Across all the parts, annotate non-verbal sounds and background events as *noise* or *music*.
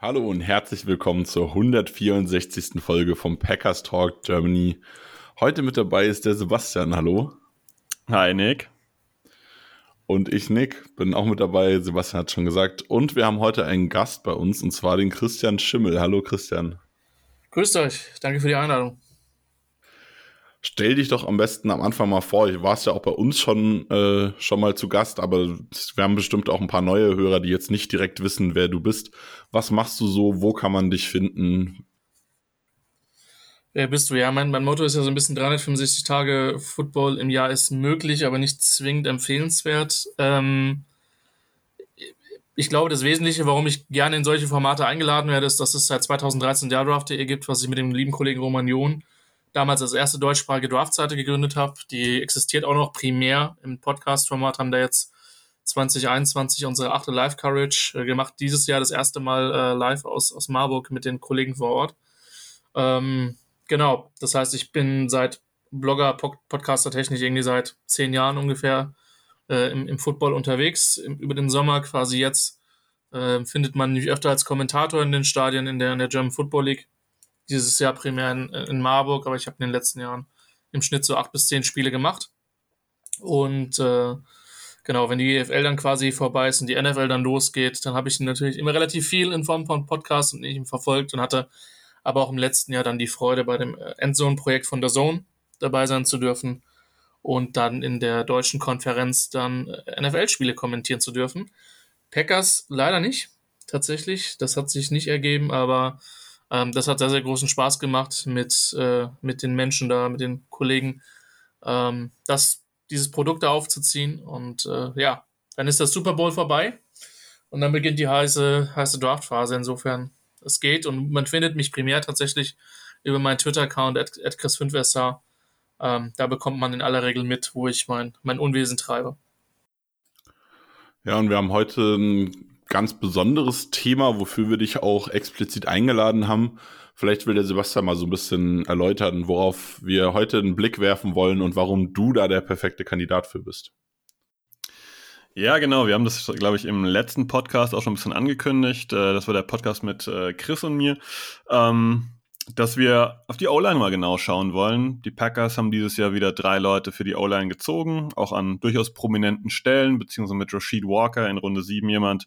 Hallo und herzlich willkommen zur 164. Folge vom Packers Talk Germany. Heute mit dabei ist der Sebastian. Hallo. Hi, Nick. Und ich, Nick, bin auch mit dabei. Sebastian hat schon gesagt. Und wir haben heute einen Gast bei uns, und zwar den Christian Schimmel. Hallo, Christian. Grüßt euch. Danke für die Einladung. Stell dich doch am besten am Anfang mal vor. Ich warst ja auch bei uns schon, äh, schon mal zu Gast, aber wir haben bestimmt auch ein paar neue Hörer, die jetzt nicht direkt wissen, wer du bist. Was machst du so? Wo kann man dich finden? Wer bist du? Ja, mein, mein Motto ist ja so ein bisschen 365 Tage Football im Jahr ist möglich, aber nicht zwingend empfehlenswert. Ähm, ich glaube, das Wesentliche, warum ich gerne in solche Formate eingeladen werde, ist, dass es seit 2013 der Draft.de gibt, was ich mit dem lieben Kollegen Roman John damals als erste deutschsprachige Draft-Seite gegründet habe. Die existiert auch noch primär im Podcast-Format, haben da jetzt 2021 unsere achte Live-Coverage äh, gemacht. Dieses Jahr das erste Mal äh, live aus, aus Marburg mit den Kollegen vor Ort. Ähm, genau, das heißt, ich bin seit Blogger, Podcaster technisch irgendwie seit zehn Jahren ungefähr äh, im, im Football unterwegs. Im, über den Sommer quasi jetzt äh, findet man mich öfter als Kommentator in den Stadien in der, in der German Football League dieses Jahr primär in, in Marburg, aber ich habe in den letzten Jahren im Schnitt so acht bis zehn Spiele gemacht. Und äh, genau, wenn die EFL dann quasi vorbei ist und die NFL dann losgeht, dann habe ich natürlich immer relativ viel in Form von Podcasts und ich verfolgt und hatte aber auch im letzten Jahr dann die Freude, bei dem Endzone-Projekt von der Zone dabei sein zu dürfen und dann in der deutschen Konferenz dann NFL-Spiele kommentieren zu dürfen. Packers leider nicht, tatsächlich. Das hat sich nicht ergeben, aber ähm, das hat sehr, sehr großen Spaß gemacht mit, äh, mit den Menschen da, mit den Kollegen, ähm, das, dieses Produkt da aufzuziehen. Und äh, ja, dann ist das Super Bowl vorbei und dann beginnt die heiße, heiße Draftphase. Insofern, es geht und man findet mich primär tatsächlich über meinen Twitter-Account at, at Chris5SR. Ähm, da bekommt man in aller Regel mit, wo ich mein, mein Unwesen treibe. Ja, und wir haben heute ein ganz besonderes Thema, wofür wir dich auch explizit eingeladen haben. Vielleicht will der Sebastian mal so ein bisschen erläutern, worauf wir heute einen Blick werfen wollen und warum du da der perfekte Kandidat für bist. Ja, genau. Wir haben das, glaube ich, im letzten Podcast auch schon ein bisschen angekündigt. Äh, das war der Podcast mit äh, Chris und mir. Ähm, dass wir auf die O-Line mal genau schauen wollen. Die Packers haben dieses Jahr wieder drei Leute für die O-Line gezogen, auch an durchaus prominenten Stellen, beziehungsweise mit Rashid Walker in Runde 7 jemand,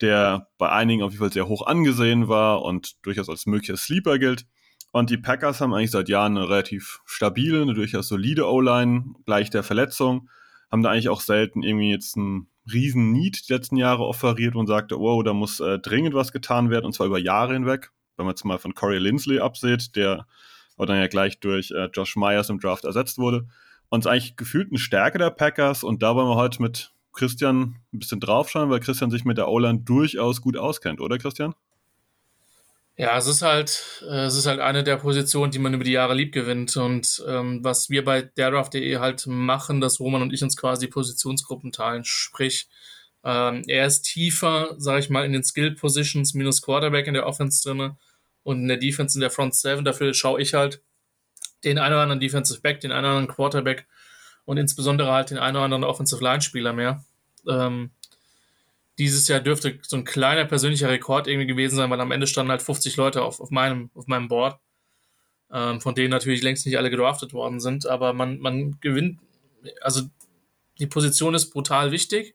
der bei einigen auf jeden Fall sehr hoch angesehen war und durchaus als möglicher Sleeper gilt. Und die Packers haben eigentlich seit Jahren eine relativ stabile, eine durchaus solide O-Line, gleich der Verletzung, haben da eigentlich auch selten irgendwie jetzt einen riesen Need die letzten Jahre offeriert und sagte, wow, da muss äh, dringend was getan werden und zwar über Jahre hinweg wenn man jetzt mal von Corey Lindsley absieht, der aber dann ja gleich durch äh, Josh Myers im Draft ersetzt wurde. Und es ist eigentlich gefühlt eine Stärke der Packers und da wollen wir heute mit Christian ein bisschen draufschauen, weil Christian sich mit der O-Line durchaus gut auskennt, oder Christian? Ja, es ist halt, äh, es ist halt eine der Positionen, die man über die Jahre lieb gewinnt. Und ähm, was wir bei derdraft.de halt machen, dass Roman und ich uns quasi Positionsgruppen teilen. Sprich, ähm, er ist tiefer, sage ich mal, in den Skill Positions minus Quarterback in der Offense drinne und in der Defense in der Front 7. Dafür schaue ich halt den einen oder anderen Defensive Back, den einen oder anderen Quarterback und insbesondere halt den einen oder anderen Offensive Line Spieler mehr. Ähm, dieses Jahr dürfte so ein kleiner persönlicher Rekord irgendwie gewesen sein, weil am Ende standen halt 50 Leute auf, auf, meinem, auf meinem Board, ähm, von denen natürlich längst nicht alle gedraftet worden sind, aber man, man gewinnt, also die Position ist brutal wichtig.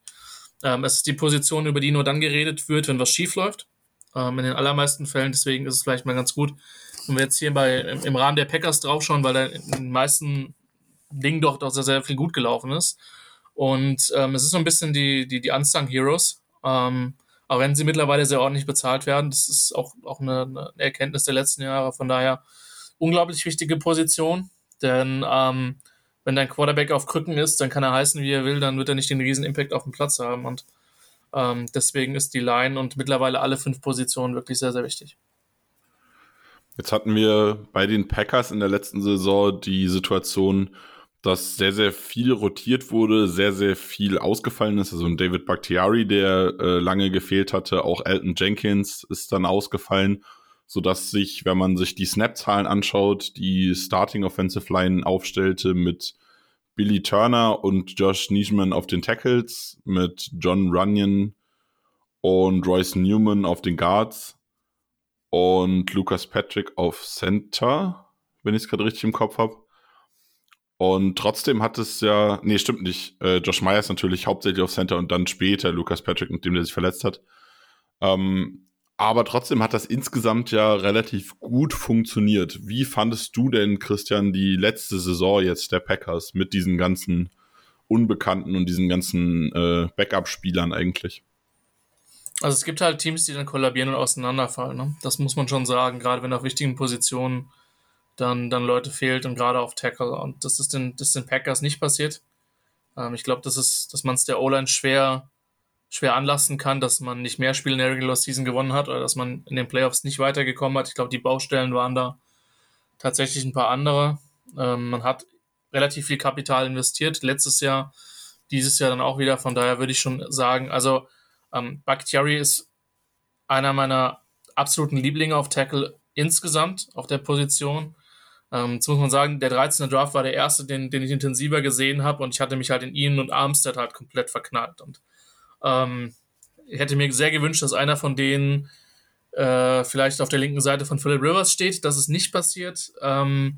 Ähm, es ist die Position, über die nur dann geredet wird, wenn was schief läuft ähm, in den allermeisten Fällen. Deswegen ist es vielleicht mal ganz gut, wenn wir jetzt hier bei, im, Rahmen der Packers draufschauen, weil da in den meisten Dingen doch, doch sehr, sehr viel gut gelaufen ist. Und ähm, es ist so ein bisschen die, die, die Unsung Heroes. Ähm, auch wenn sie mittlerweile sehr ordentlich bezahlt werden, das ist auch, auch eine, eine Erkenntnis der letzten Jahre. Von daher unglaublich wichtige Position, denn ähm, wenn dein Quarterback auf Krücken ist, dann kann er heißen, wie er will, dann wird er nicht den riesen Impact auf dem Platz haben. Und ähm, deswegen ist die Line und mittlerweile alle fünf Positionen wirklich sehr, sehr wichtig. Jetzt hatten wir bei den Packers in der letzten Saison die Situation, dass sehr, sehr viel rotiert wurde, sehr, sehr viel ausgefallen ist. Also ein David Bakhtiari, der äh, lange gefehlt hatte, auch Elton Jenkins ist dann ausgefallen, so dass sich, wenn man sich die Snap-Zahlen anschaut, die Starting Offensive Line aufstellte mit Billy Turner und Josh Nischman auf den Tackles, mit John Runyon und Royce Newman auf den Guards und Lucas Patrick auf Center, wenn ich es gerade richtig im Kopf habe. Und trotzdem hat es ja, nee, stimmt nicht. Äh, Josh Myers natürlich hauptsächlich auf Center und dann später Lucas Patrick, mit dem der sich verletzt hat. Ähm, aber trotzdem hat das insgesamt ja relativ gut funktioniert. Wie fandest du denn, Christian, die letzte Saison jetzt der Packers mit diesen ganzen Unbekannten und diesen ganzen äh, Backup-Spielern eigentlich? Also es gibt halt Teams, die dann kollabieren und auseinanderfallen. Ne? Das muss man schon sagen, gerade wenn auf wichtigen Positionen dann, dann Leute fehlt und gerade auf Tackle. Und das ist den, das ist den Packers nicht passiert. Ähm, ich glaube, das dass man es der O-Line schwer, schwer anlassen kann, dass man nicht mehr Spiele in der Regular Season gewonnen hat oder dass man in den Playoffs nicht weitergekommen hat. Ich glaube, die Baustellen waren da tatsächlich ein paar andere. Ähm, man hat relativ viel Kapital investiert, letztes Jahr, dieses Jahr dann auch wieder. Von daher würde ich schon sagen, also ähm, Bakhtiari ist einer meiner absoluten Lieblinge auf Tackle insgesamt auf der Position. Ähm, jetzt muss man sagen, der 13. Draft war der erste, den, den ich intensiver gesehen habe und ich hatte mich halt in ihn und Armstead halt komplett verknallt. Und ähm, ich hätte mir sehr gewünscht, dass einer von denen äh, vielleicht auf der linken Seite von Philip Rivers steht. Das ist nicht passiert, ähm,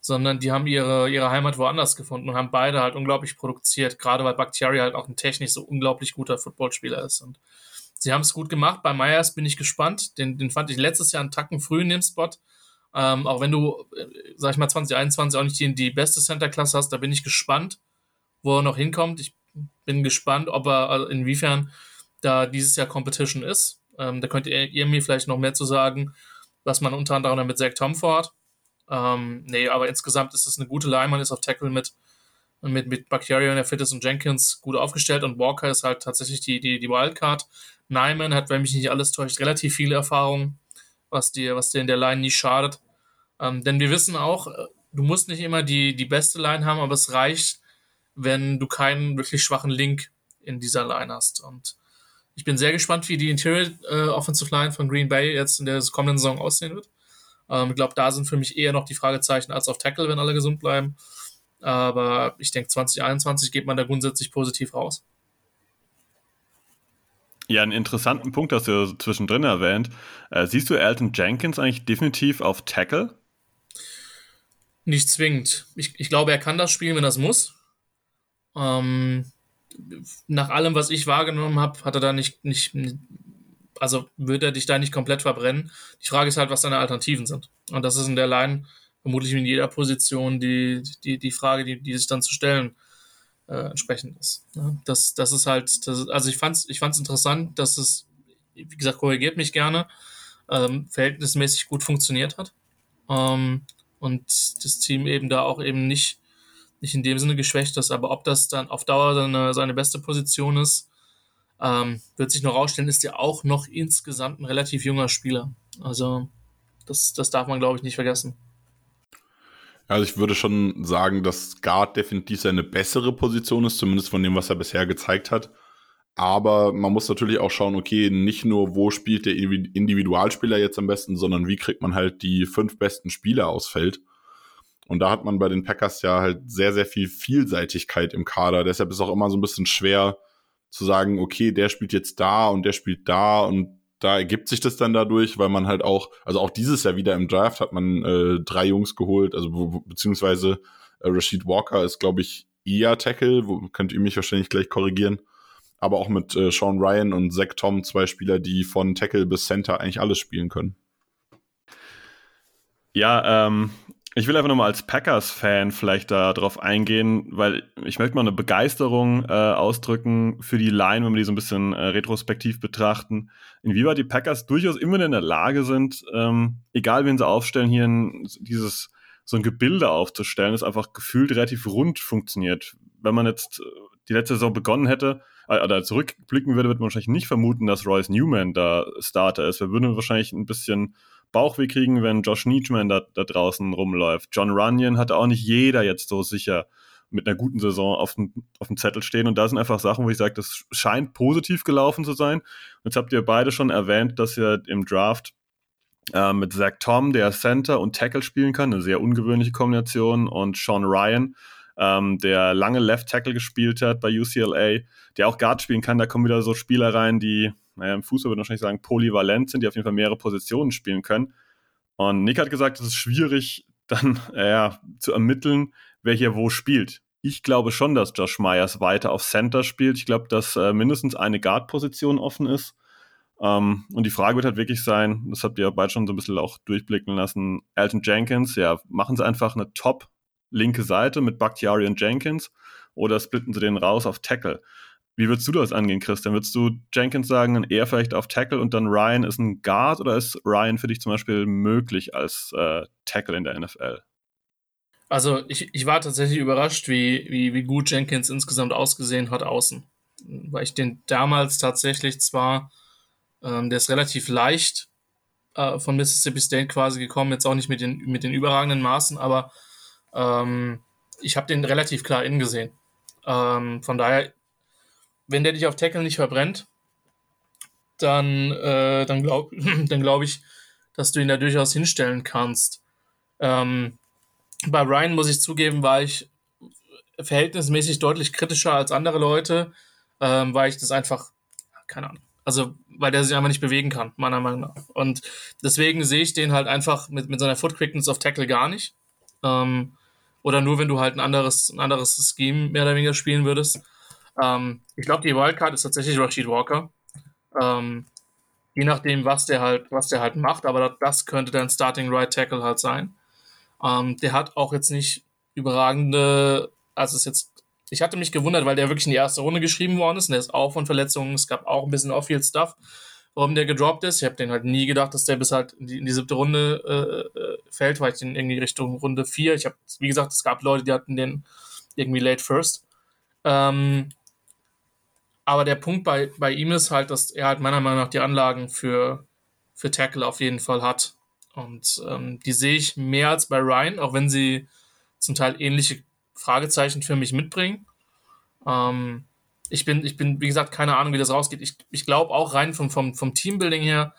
sondern die haben ihre, ihre Heimat woanders gefunden und haben beide halt unglaublich produziert, gerade weil Bakhtiari halt auch ein technisch so unglaublich guter Footballspieler ist. Und sie haben es gut gemacht. Bei Myers bin ich gespannt. Den, den fand ich letztes Jahr einen Tacken früh in dem Spot. Ähm, auch wenn du, äh, sag ich mal, 2021 auch nicht die, die beste Center-Klasse hast, da bin ich gespannt, wo er noch hinkommt. Ich bin gespannt, ob er, also inwiefern da dieses Jahr Competition ist. Ähm, da könnt ihr, ihr, mir vielleicht noch mehr zu sagen, was man unter anderem mit Zach Tom vorhat. Ähm, nee, aber insgesamt ist es eine gute Line. Man ist auf Tackle mit, mit, mit Bacteria, der Fitness und Jenkins gut aufgestellt und Walker ist halt tatsächlich die, die, die Wildcard. Nyman hat, wenn mich nicht alles täuscht, relativ viele Erfahrungen was dir, was dir in der Line nie schadet. Ähm, denn wir wissen auch, äh, du musst nicht immer die, die beste Line haben, aber es reicht, wenn du keinen wirklich schwachen Link in dieser Line hast. Und ich bin sehr gespannt, wie die Interior äh, Offensive Line von Green Bay jetzt in der kommenden Saison aussehen wird. Ähm, ich glaube, da sind für mich eher noch die Fragezeichen als auf Tackle, wenn alle gesund bleiben. Aber ich denke, 2021 geht man da grundsätzlich positiv raus. Ja, einen interessanten Punkt hast du zwischendrin erwähnt. Äh, siehst du Elton Jenkins eigentlich definitiv auf Tackle? Nicht zwingend. Ich, ich glaube, er kann das spielen, wenn er es muss. Ähm, nach allem, was ich wahrgenommen habe, hat er da nicht, nicht, also würde er dich da nicht komplett verbrennen. Die Frage ist halt, was seine Alternativen sind. Und das ist in der Line vermutlich in jeder Position die, die, die Frage, die, die sich dann zu stellen äh, entsprechend ist. Ja, das, das ist halt, das, also ich fand's, ich fand's interessant, dass es, wie gesagt, korrigiert mich gerne, ähm, verhältnismäßig gut funktioniert hat. Ähm, und das Team eben da auch eben nicht, nicht in dem Sinne geschwächt ist, aber ob das dann auf Dauer seine, seine beste Position ist, ähm, wird sich noch rausstellen, ist ja auch noch insgesamt ein relativ junger Spieler. Also das, das darf man, glaube ich, nicht vergessen. Also ich würde schon sagen, dass Guard definitiv seine bessere Position ist, zumindest von dem, was er bisher gezeigt hat. Aber man muss natürlich auch schauen, okay, nicht nur, wo spielt der Individualspieler jetzt am besten, sondern wie kriegt man halt die fünf besten Spieler aus Feld. Und da hat man bei den Packers ja halt sehr, sehr viel Vielseitigkeit im Kader. Deshalb ist auch immer so ein bisschen schwer zu sagen, okay, der spielt jetzt da und der spielt da und da ergibt sich das dann dadurch, weil man halt auch, also auch dieses Jahr wieder im Draft hat man äh, drei Jungs geholt, also beziehungsweise äh, Rashid Walker ist, glaube ich, eher Tackle, wo, könnt ihr mich wahrscheinlich gleich korrigieren. Aber auch mit äh, Sean Ryan und Zach Tom, zwei Spieler, die von Tackle bis Center eigentlich alles spielen können. Ja, ähm, ich will einfach nochmal als Packers-Fan vielleicht darauf eingehen, weil ich möchte mal eine Begeisterung äh, ausdrücken für die Line, wenn wir die so ein bisschen äh, retrospektiv betrachten. Inwieweit die Packers durchaus immer in der Lage sind, ähm, egal wen sie aufstellen, hier ein, dieses so ein Gebilde aufzustellen, das einfach gefühlt relativ rund funktioniert. Wenn man jetzt äh, die letzte Saison begonnen hätte, äh, oder zurückblicken würde, würde man wahrscheinlich nicht vermuten, dass Royce Newman da Starter ist. Wir würden wahrscheinlich ein bisschen Bauchweh kriegen, wenn Josh Nietzschmann da, da draußen rumläuft. John Runyon hatte auch nicht jeder jetzt so sicher mit einer guten Saison auf dem, auf dem Zettel stehen. Und da sind einfach Sachen, wo ich sage, das scheint positiv gelaufen zu sein. Jetzt habt ihr beide schon erwähnt, dass ihr im Draft äh, mit Zach Tom, der Center und Tackle spielen kann, eine sehr ungewöhnliche Kombination, und Sean Ryan, ähm, der lange Left Tackle gespielt hat bei UCLA, der auch Guard spielen kann. Da kommen wieder so Spieler rein, die, naja, im Fußball würde ich wahrscheinlich sagen, polyvalent sind, die auf jeden Fall mehrere Positionen spielen können. Und Nick hat gesagt, es ist schwierig, *laughs* dann äh, zu ermitteln, wer hier wo spielt. Ich glaube schon, dass Josh Myers weiter auf Center spielt. Ich glaube, dass äh, mindestens eine Guard-Position offen ist. Ähm, und die Frage wird halt wirklich sein, das habt ihr beide schon so ein bisschen auch durchblicken lassen, Elton Jenkins, ja, machen sie einfach eine top linke Seite mit Bakhtiari und Jenkins oder splitten sie den raus auf Tackle? Wie würdest du das angehen, Christian? Würdest du Jenkins sagen, eher vielleicht auf Tackle und dann Ryan ist ein Guard oder ist Ryan für dich zum Beispiel möglich als äh, Tackle in der NFL? Also ich, ich war tatsächlich überrascht, wie, wie, wie gut Jenkins insgesamt ausgesehen hat außen. Weil ich den damals tatsächlich zwar, ähm, der ist relativ leicht äh, von Mississippi State quasi gekommen, jetzt auch nicht mit den, mit den überragenden Maßen, aber ähm, ich habe den relativ klar innen gesehen. Ähm, von daher, wenn der dich auf Tackle nicht verbrennt, dann, äh, dann glaube *clears throat* glaub ich, dass du ihn da durchaus hinstellen kannst. Ähm, bei Ryan muss ich zugeben, war ich verhältnismäßig deutlich kritischer als andere Leute, ähm, weil ich das einfach, keine Ahnung, also weil der sich einfach nicht bewegen kann, meiner Meinung nach. Und deswegen sehe ich den halt einfach mit, mit seiner Foot Quickness auf Tackle gar nicht. Ähm, oder nur, wenn du halt ein anderes, ein anderes Scheme mehr oder weniger spielen würdest. Ähm, ich glaube, die Wildcard ist tatsächlich Rashid Walker. Ähm, je nachdem, was der halt, was der halt macht, aber das könnte dann Starting Right Tackle halt sein. Ähm, der hat auch jetzt nicht überragende, also es jetzt, ich hatte mich gewundert, weil der wirklich in die erste Runde geschrieben worden ist und der ist auch von Verletzungen, es gab auch ein bisschen Off-Field-Stuff, warum der gedroppt ist. Ich habe den halt nie gedacht, dass der bis halt in die, in die siebte Runde äh, fällt, weil ich den irgendwie Richtung Runde 4, ich habe, wie gesagt, es gab Leute, die hatten den irgendwie late first. Ähm, aber der Punkt bei, bei ihm ist halt, dass er halt meiner Meinung nach die Anlagen für, für Tackle auf jeden Fall hat. Und ähm, die sehe ich mehr als bei Ryan, auch wenn sie zum Teil ähnliche Fragezeichen für mich mitbringen. Ähm, ich bin, ich bin, wie gesagt, keine Ahnung, wie das rausgeht. Ich, ich glaube auch rein vom, vom, vom Teambuilding her,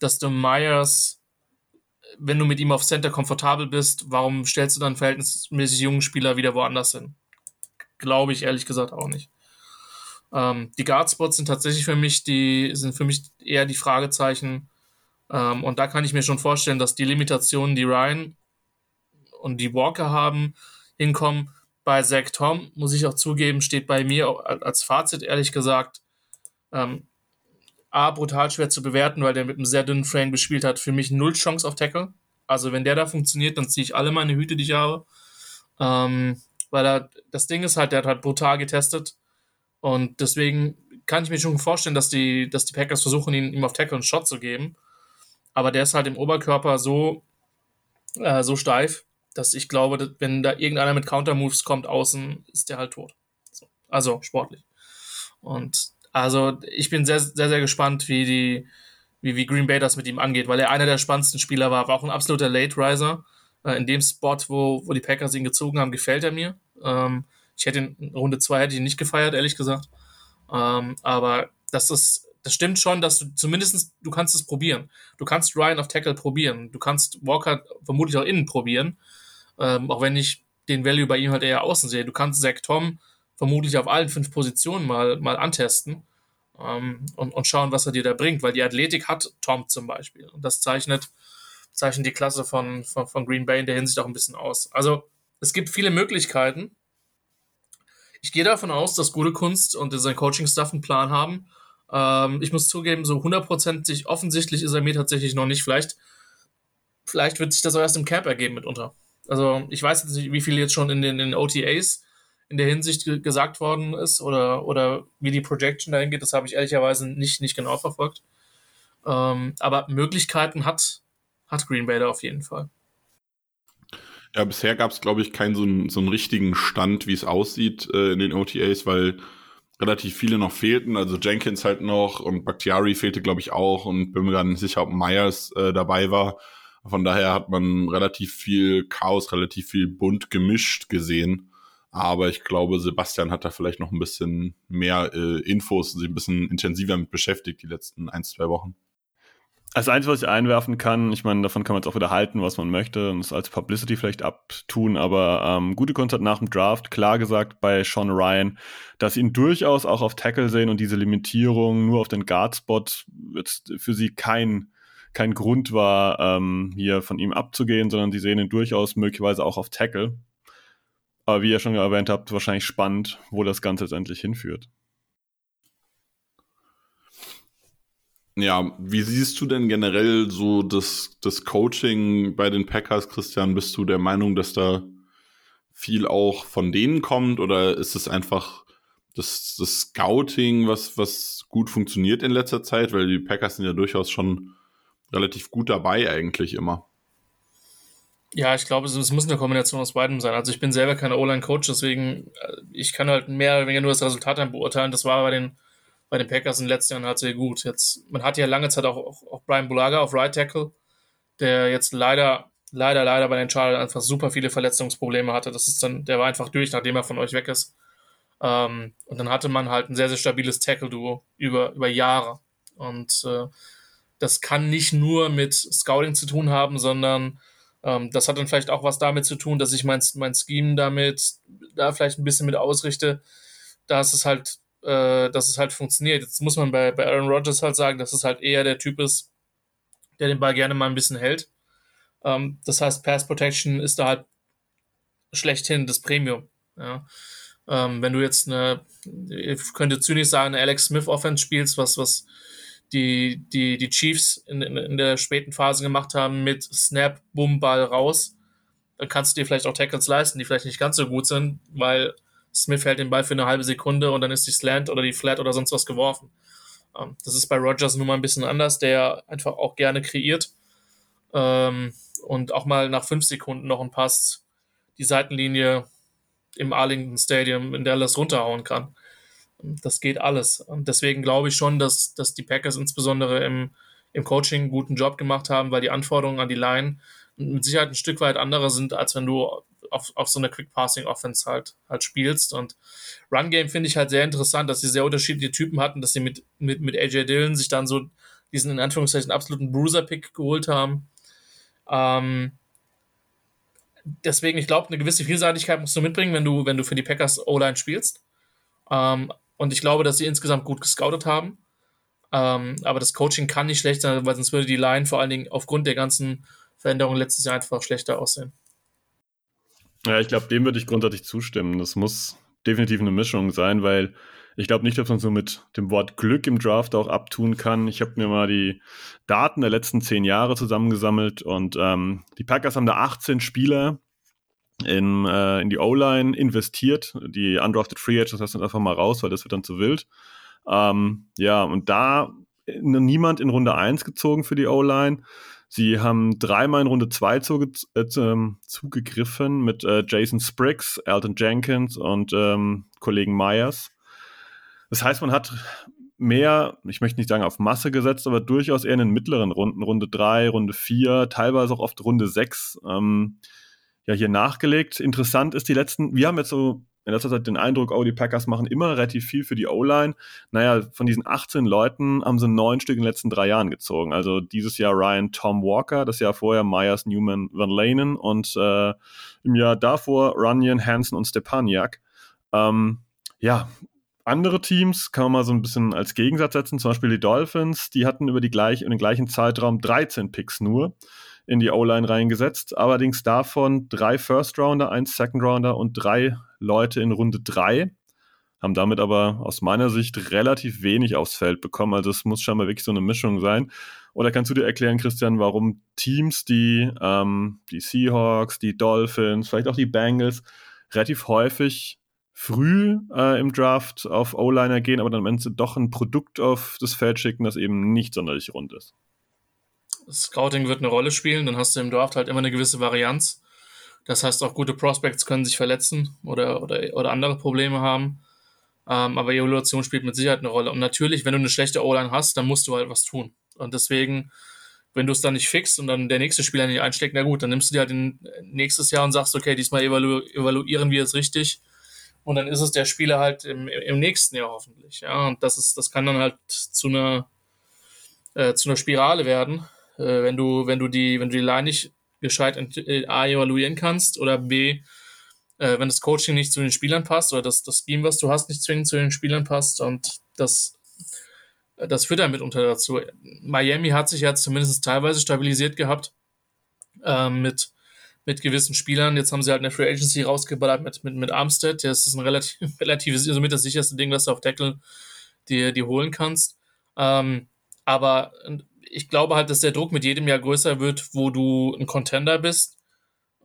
dass du Myers, wenn du mit ihm auf Center komfortabel bist, warum stellst du dann verhältnismäßig jungen Spieler wieder woanders hin? Glaube ich ehrlich gesagt auch nicht. Ähm, die Guardspots sind tatsächlich für mich die, sind für mich eher die Fragezeichen, ähm, und da kann ich mir schon vorstellen, dass die Limitationen, die Ryan und die Walker haben, hinkommen. Bei Zach Tom, muss ich auch zugeben, steht bei mir als Fazit, ehrlich gesagt, ähm, A, brutal schwer zu bewerten, weil der mit einem sehr dünnen Frame gespielt hat. Für mich null Chance auf Tackle. Also wenn der da funktioniert, dann ziehe ich alle meine Hüte, die ich habe. Ähm, weil er, das Ding ist halt, der hat halt brutal getestet. Und deswegen kann ich mir schon vorstellen, dass die, dass die Packers versuchen, ihn, ihm auf Tackle einen Shot zu geben aber der ist halt im Oberkörper so, äh, so steif, dass ich glaube, dass, wenn da irgendeiner mit Countermoves kommt außen, ist der halt tot. So. Also sportlich. Und also ich bin sehr, sehr, sehr gespannt, wie die, wie, wie Green Bay das mit ihm angeht, weil er einer der spannendsten Spieler war, war auch ein absoluter Late Riser. Äh, in dem Spot, wo, wo die Packers ihn gezogen haben, gefällt er mir. Ähm, ich hätte ihn, in Runde 2 hätte ich ihn nicht gefeiert, ehrlich gesagt. Ähm, aber das ist das stimmt schon, dass du zumindest, du kannst es probieren. Du kannst Ryan auf Tackle probieren. Du kannst Walker vermutlich auch innen probieren. Ähm, auch wenn ich den Value bei ihm halt eher außen sehe. Du kannst Zach Tom vermutlich auf allen fünf Positionen mal, mal antesten ähm, und, und schauen, was er dir da bringt, weil die Athletik hat Tom zum Beispiel. Und das zeichnet, zeichnet die Klasse von, von, von Green Bay in der Hinsicht auch ein bisschen aus. Also es gibt viele Möglichkeiten. Ich gehe davon aus, dass gute Kunst und sein Coaching-Staff einen Plan haben ähm, ich muss zugeben, so hundertprozentig offensichtlich ist er mir tatsächlich noch nicht. Vielleicht, vielleicht wird sich das auch erst im Camp ergeben mitunter. Also ich weiß jetzt nicht, wie viel jetzt schon in den, in den OTAs in der Hinsicht gesagt worden ist oder, oder wie die Projection dahin geht. Das habe ich ehrlicherweise nicht, nicht genau verfolgt. Ähm, aber Möglichkeiten hat, hat Green Bay da auf jeden Fall. Ja, bisher gab es, glaube ich, keinen so, so einen richtigen Stand, wie es aussieht äh, in den OTAs, weil relativ viele noch fehlten. Also Jenkins halt noch und Bakhtiari fehlte, glaube ich, auch. Und bin mir gar nicht sicher, ob Myers äh, dabei war. Von daher hat man relativ viel Chaos, relativ viel bunt gemischt gesehen. Aber ich glaube, Sebastian hat da vielleicht noch ein bisschen mehr äh, Infos, sich ein bisschen intensiver mit beschäftigt die letzten ein, zwei Wochen. Als eins, was ich einwerfen kann, ich meine, davon kann man jetzt auch wieder halten, was man möchte und es als Publicity vielleicht abtun, aber ähm, gute hat nach dem Draft klar gesagt bei Sean Ryan, dass sie ihn durchaus auch auf Tackle sehen und diese Limitierung nur auf den Guard-Spot jetzt für sie kein, kein Grund war, ähm, hier von ihm abzugehen, sondern sie sehen ihn durchaus möglicherweise auch auf Tackle. Aber wie ihr schon erwähnt habt, wahrscheinlich spannend, wo das Ganze letztendlich hinführt. Ja, wie siehst du denn generell so das, das Coaching bei den Packers, Christian? Bist du der Meinung, dass da viel auch von denen kommt oder ist es einfach das, das Scouting, was, was gut funktioniert in letzter Zeit? Weil die Packers sind ja durchaus schon relativ gut dabei eigentlich immer. Ja, ich glaube, es, muss eine Kombination aus beidem sein. Also ich bin selber kein O-Line-Coach, deswegen äh, ich kann halt mehr oder weniger nur das Resultat dann beurteilen. Das war bei den bei den Packers in den letzten Jahren halt sehr gut. Jetzt, man hatte ja lange Zeit auch, auch, auch Brian Bulaga auf Right Tackle, der jetzt leider, leider, leider bei den Chargers einfach super viele Verletzungsprobleme hatte. Das ist dann, der war einfach durch, nachdem er von euch weg ist. Ähm, und dann hatte man halt ein sehr, sehr stabiles Tackle-Duo über, über Jahre. Und äh, das kann nicht nur mit Scouting zu tun haben, sondern ähm, das hat dann vielleicht auch was damit zu tun, dass ich mein, mein Scheme damit da vielleicht ein bisschen mit ausrichte, dass es halt äh, dass es halt funktioniert. Jetzt muss man bei, bei Aaron Rodgers halt sagen, dass es halt eher der Typ ist, der den Ball gerne mal ein bisschen hält. Ähm, das heißt, Pass Protection ist da halt schlechthin das Premium. Ja. Ähm, wenn du jetzt eine, ich könnte zynisch sagen, eine Alex Smith Offense spielst, was, was die, die, die Chiefs in, in, in der späten Phase gemacht haben mit Snap, Boom, Ball raus, dann kannst du dir vielleicht auch Tackles leisten, die vielleicht nicht ganz so gut sind, weil Smith hält den Ball für eine halbe Sekunde und dann ist die Slant oder die Flat oder sonst was geworfen. Ähm, das ist bei Rogers nun mal ein bisschen anders, der einfach auch gerne kreiert ähm, und auch mal nach fünf Sekunden noch einen Pass die Seitenlinie im Arlington Stadium in Dallas runterhauen kann. Das geht alles. Und deswegen glaube ich schon, dass, dass die Packers insbesondere im, im Coaching einen guten Job gemacht haben, weil die Anforderungen an die Line mit Sicherheit ein Stück weit andere sind, als wenn du auf, auf so einer Quick Passing Offense halt, halt spielst. Und Run Game finde ich halt sehr interessant, dass sie sehr unterschiedliche Typen hatten, dass sie mit, mit, mit AJ Dillon sich dann so diesen in Anführungszeichen absoluten Bruiser-Pick geholt haben. Ähm, deswegen, ich glaube, eine gewisse Vielseitigkeit musst du mitbringen, wenn du, wenn du für die Packers O-Line spielst. Ähm, und ich glaube, dass sie insgesamt gut gescoutet haben. Ähm, aber das Coaching kann nicht schlecht sein, weil sonst würde die Line vor allen Dingen aufgrund der ganzen Veränderungen letztes Jahr einfach schlechter aussehen. Ja, ich glaube, dem würde ich grundsätzlich zustimmen. Das muss definitiv eine Mischung sein, weil ich glaube nicht, dass man so mit dem Wort Glück im Draft auch abtun kann. Ich habe mir mal die Daten der letzten zehn Jahre zusammengesammelt und ähm, die Packers haben da 18 Spieler in, äh, in die O-Line investiert. Die undrafted Free Agents lassen einfach mal raus, weil das wird dann zu wild. Ähm, ja, und da niemand in Runde 1 gezogen für die O-Line. Sie haben dreimal in Runde 2 zuge äh, ähm, zugegriffen mit äh, Jason Spriggs, Alton Jenkins und ähm, Kollegen Myers. Das heißt, man hat mehr, ich möchte nicht sagen auf Masse gesetzt, aber durchaus eher in den mittleren Runden, Runde 3, Runde 4, teilweise auch oft Runde 6, ähm, ja, hier nachgelegt. Interessant ist die letzten, wir haben jetzt so in letzter Zeit den Eindruck, oh, die Packers machen immer relativ viel für die O-Line. Naja, von diesen 18 Leuten haben sie neun Stück in den letzten drei Jahren gezogen. Also dieses Jahr Ryan Tom Walker, das Jahr vorher Myers Newman Van Lanen und äh, im Jahr davor Runyon, Hansen und Stepaniak. Ähm, ja, andere Teams kann man mal so ein bisschen als Gegensatz setzen, zum Beispiel die Dolphins, die hatten über die gleich, in den gleichen Zeitraum 13 Picks nur in die O-Line reingesetzt. Allerdings davon drei First Rounder, ein Second Rounder und drei Leute in Runde drei. Haben damit aber aus meiner Sicht relativ wenig aufs Feld bekommen. Also es muss scheinbar wirklich so eine Mischung sein. Oder kannst du dir erklären, Christian, warum Teams, die ähm, die Seahawks, die Dolphins, vielleicht auch die Bengals, relativ häufig früh äh, im Draft auf O-Liner gehen, aber dann am Ende doch ein Produkt auf das Feld schicken, das eben nicht sonderlich rund ist? Scouting wird eine Rolle spielen, dann hast du im Draft halt immer eine gewisse Varianz. Das heißt, auch gute Prospects können sich verletzen oder, oder, oder andere Probleme haben. Ähm, aber Evaluation spielt mit Sicherheit eine Rolle. Und natürlich, wenn du eine schlechte O-Line hast, dann musst du halt was tun. Und deswegen, wenn du es dann nicht fixst und dann der nächste Spieler nicht einsteckt, na gut, dann nimmst du dir halt den, nächstes Jahr und sagst, okay, diesmal evalu evaluieren wir es richtig. Und dann ist es der Spieler halt im, im nächsten Jahr hoffentlich. Ja, und das ist, das kann dann halt zu einer, äh, zu einer Spirale werden, äh, wenn du, wenn du die, wenn du die Line nicht gescheit äh, A evaluieren kannst oder B, äh, wenn das Coaching nicht zu den Spielern passt oder das, das Scheme, was du hast, nicht zwingend zu den Spielern passt und das, das führt dann mitunter dazu. Miami hat sich ja zumindest teilweise stabilisiert gehabt äh, mit, mit gewissen Spielern. Jetzt haben sie halt eine Free Agency rausgeballert mit, mit, mit Armstead. Das ist ein relativ, *laughs* relativ, somit das sicherste Ding, was du auf Deckel dir, dir holen kannst. Ähm, aber ich glaube halt, dass der Druck mit jedem Jahr größer wird, wo du ein Contender bist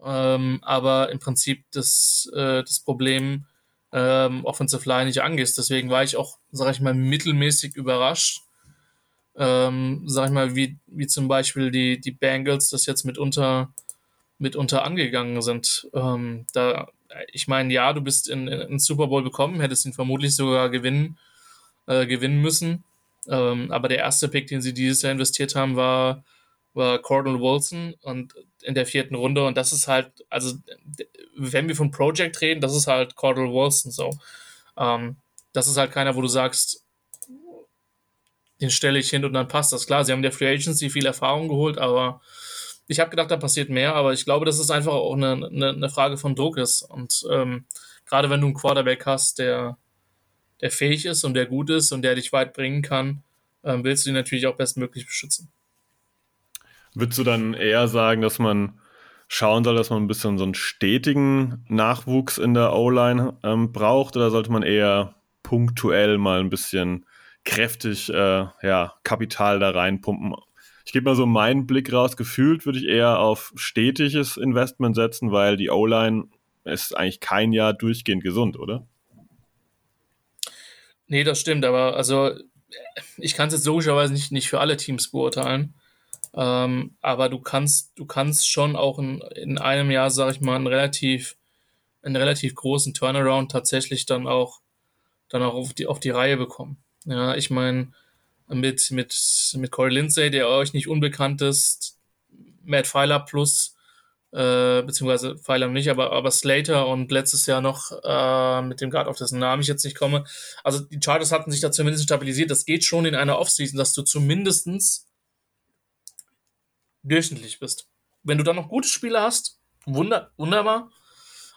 ähm, aber im Prinzip das, äh, das Problem ähm, Offensive Line nicht angehst. Deswegen war ich auch, sag ich mal, mittelmäßig überrascht. Ähm, sag ich mal, wie, wie zum Beispiel die, die Bengals das jetzt mitunter, mitunter angegangen sind. Ähm, da, ich meine, ja, du bist in, in, in Super Bowl bekommen, hättest ihn vermutlich sogar gewinnen, äh, gewinnen müssen. Ähm, aber der erste Pick, den sie dieses Jahr investiert haben, war, war Cordell Wilson und in der vierten Runde und das ist halt, also wenn wir von Project reden, das ist halt Cordell Wilson so. Ähm, das ist halt keiner, wo du sagst, den stelle ich hin und dann passt das. Klar, sie haben der Free Agency viel Erfahrung geholt, aber ich habe gedacht, da passiert mehr, aber ich glaube, dass es einfach auch eine, eine, eine Frage von Druck ist. Und ähm, gerade wenn du einen Quarterback hast, der, der fähig ist und der gut ist und der dich weit bringen kann, ähm, willst du ihn natürlich auch bestmöglich beschützen. Würdest du dann eher sagen, dass man schauen soll, dass man ein bisschen so einen stetigen Nachwuchs in der O-Line ähm, braucht oder sollte man eher punktuell mal ein bisschen kräftig äh, ja, Kapital da reinpumpen? Ich gebe mal so meinen Blick raus. Gefühlt würde ich eher auf stetiges Investment setzen, weil die O-Line ist eigentlich kein Jahr durchgehend gesund, oder? Nee, das stimmt, aber also ich kann es jetzt logischerweise nicht, nicht für alle Teams beurteilen. Ähm, aber du kannst, du kannst schon auch in, in einem Jahr, sag ich mal, einen relativ, einen relativ großen Turnaround tatsächlich dann auch, dann auch auf die, auf die Reihe bekommen. Ja, ich meine, mit, mit, mit Corey Lindsay, der euch nicht unbekannt ist, Matt Pfeiler plus, äh, beziehungsweise Pfeiler nicht, aber, aber Slater und letztes Jahr noch äh, mit dem Guard, auf dessen Namen ich jetzt nicht komme. Also die Charters hatten sich da zumindest stabilisiert. Das geht schon in einer Offseason, dass du zumindestens durchschnittlich bist. Wenn du dann noch gute Spieler hast, wunder, wunderbar.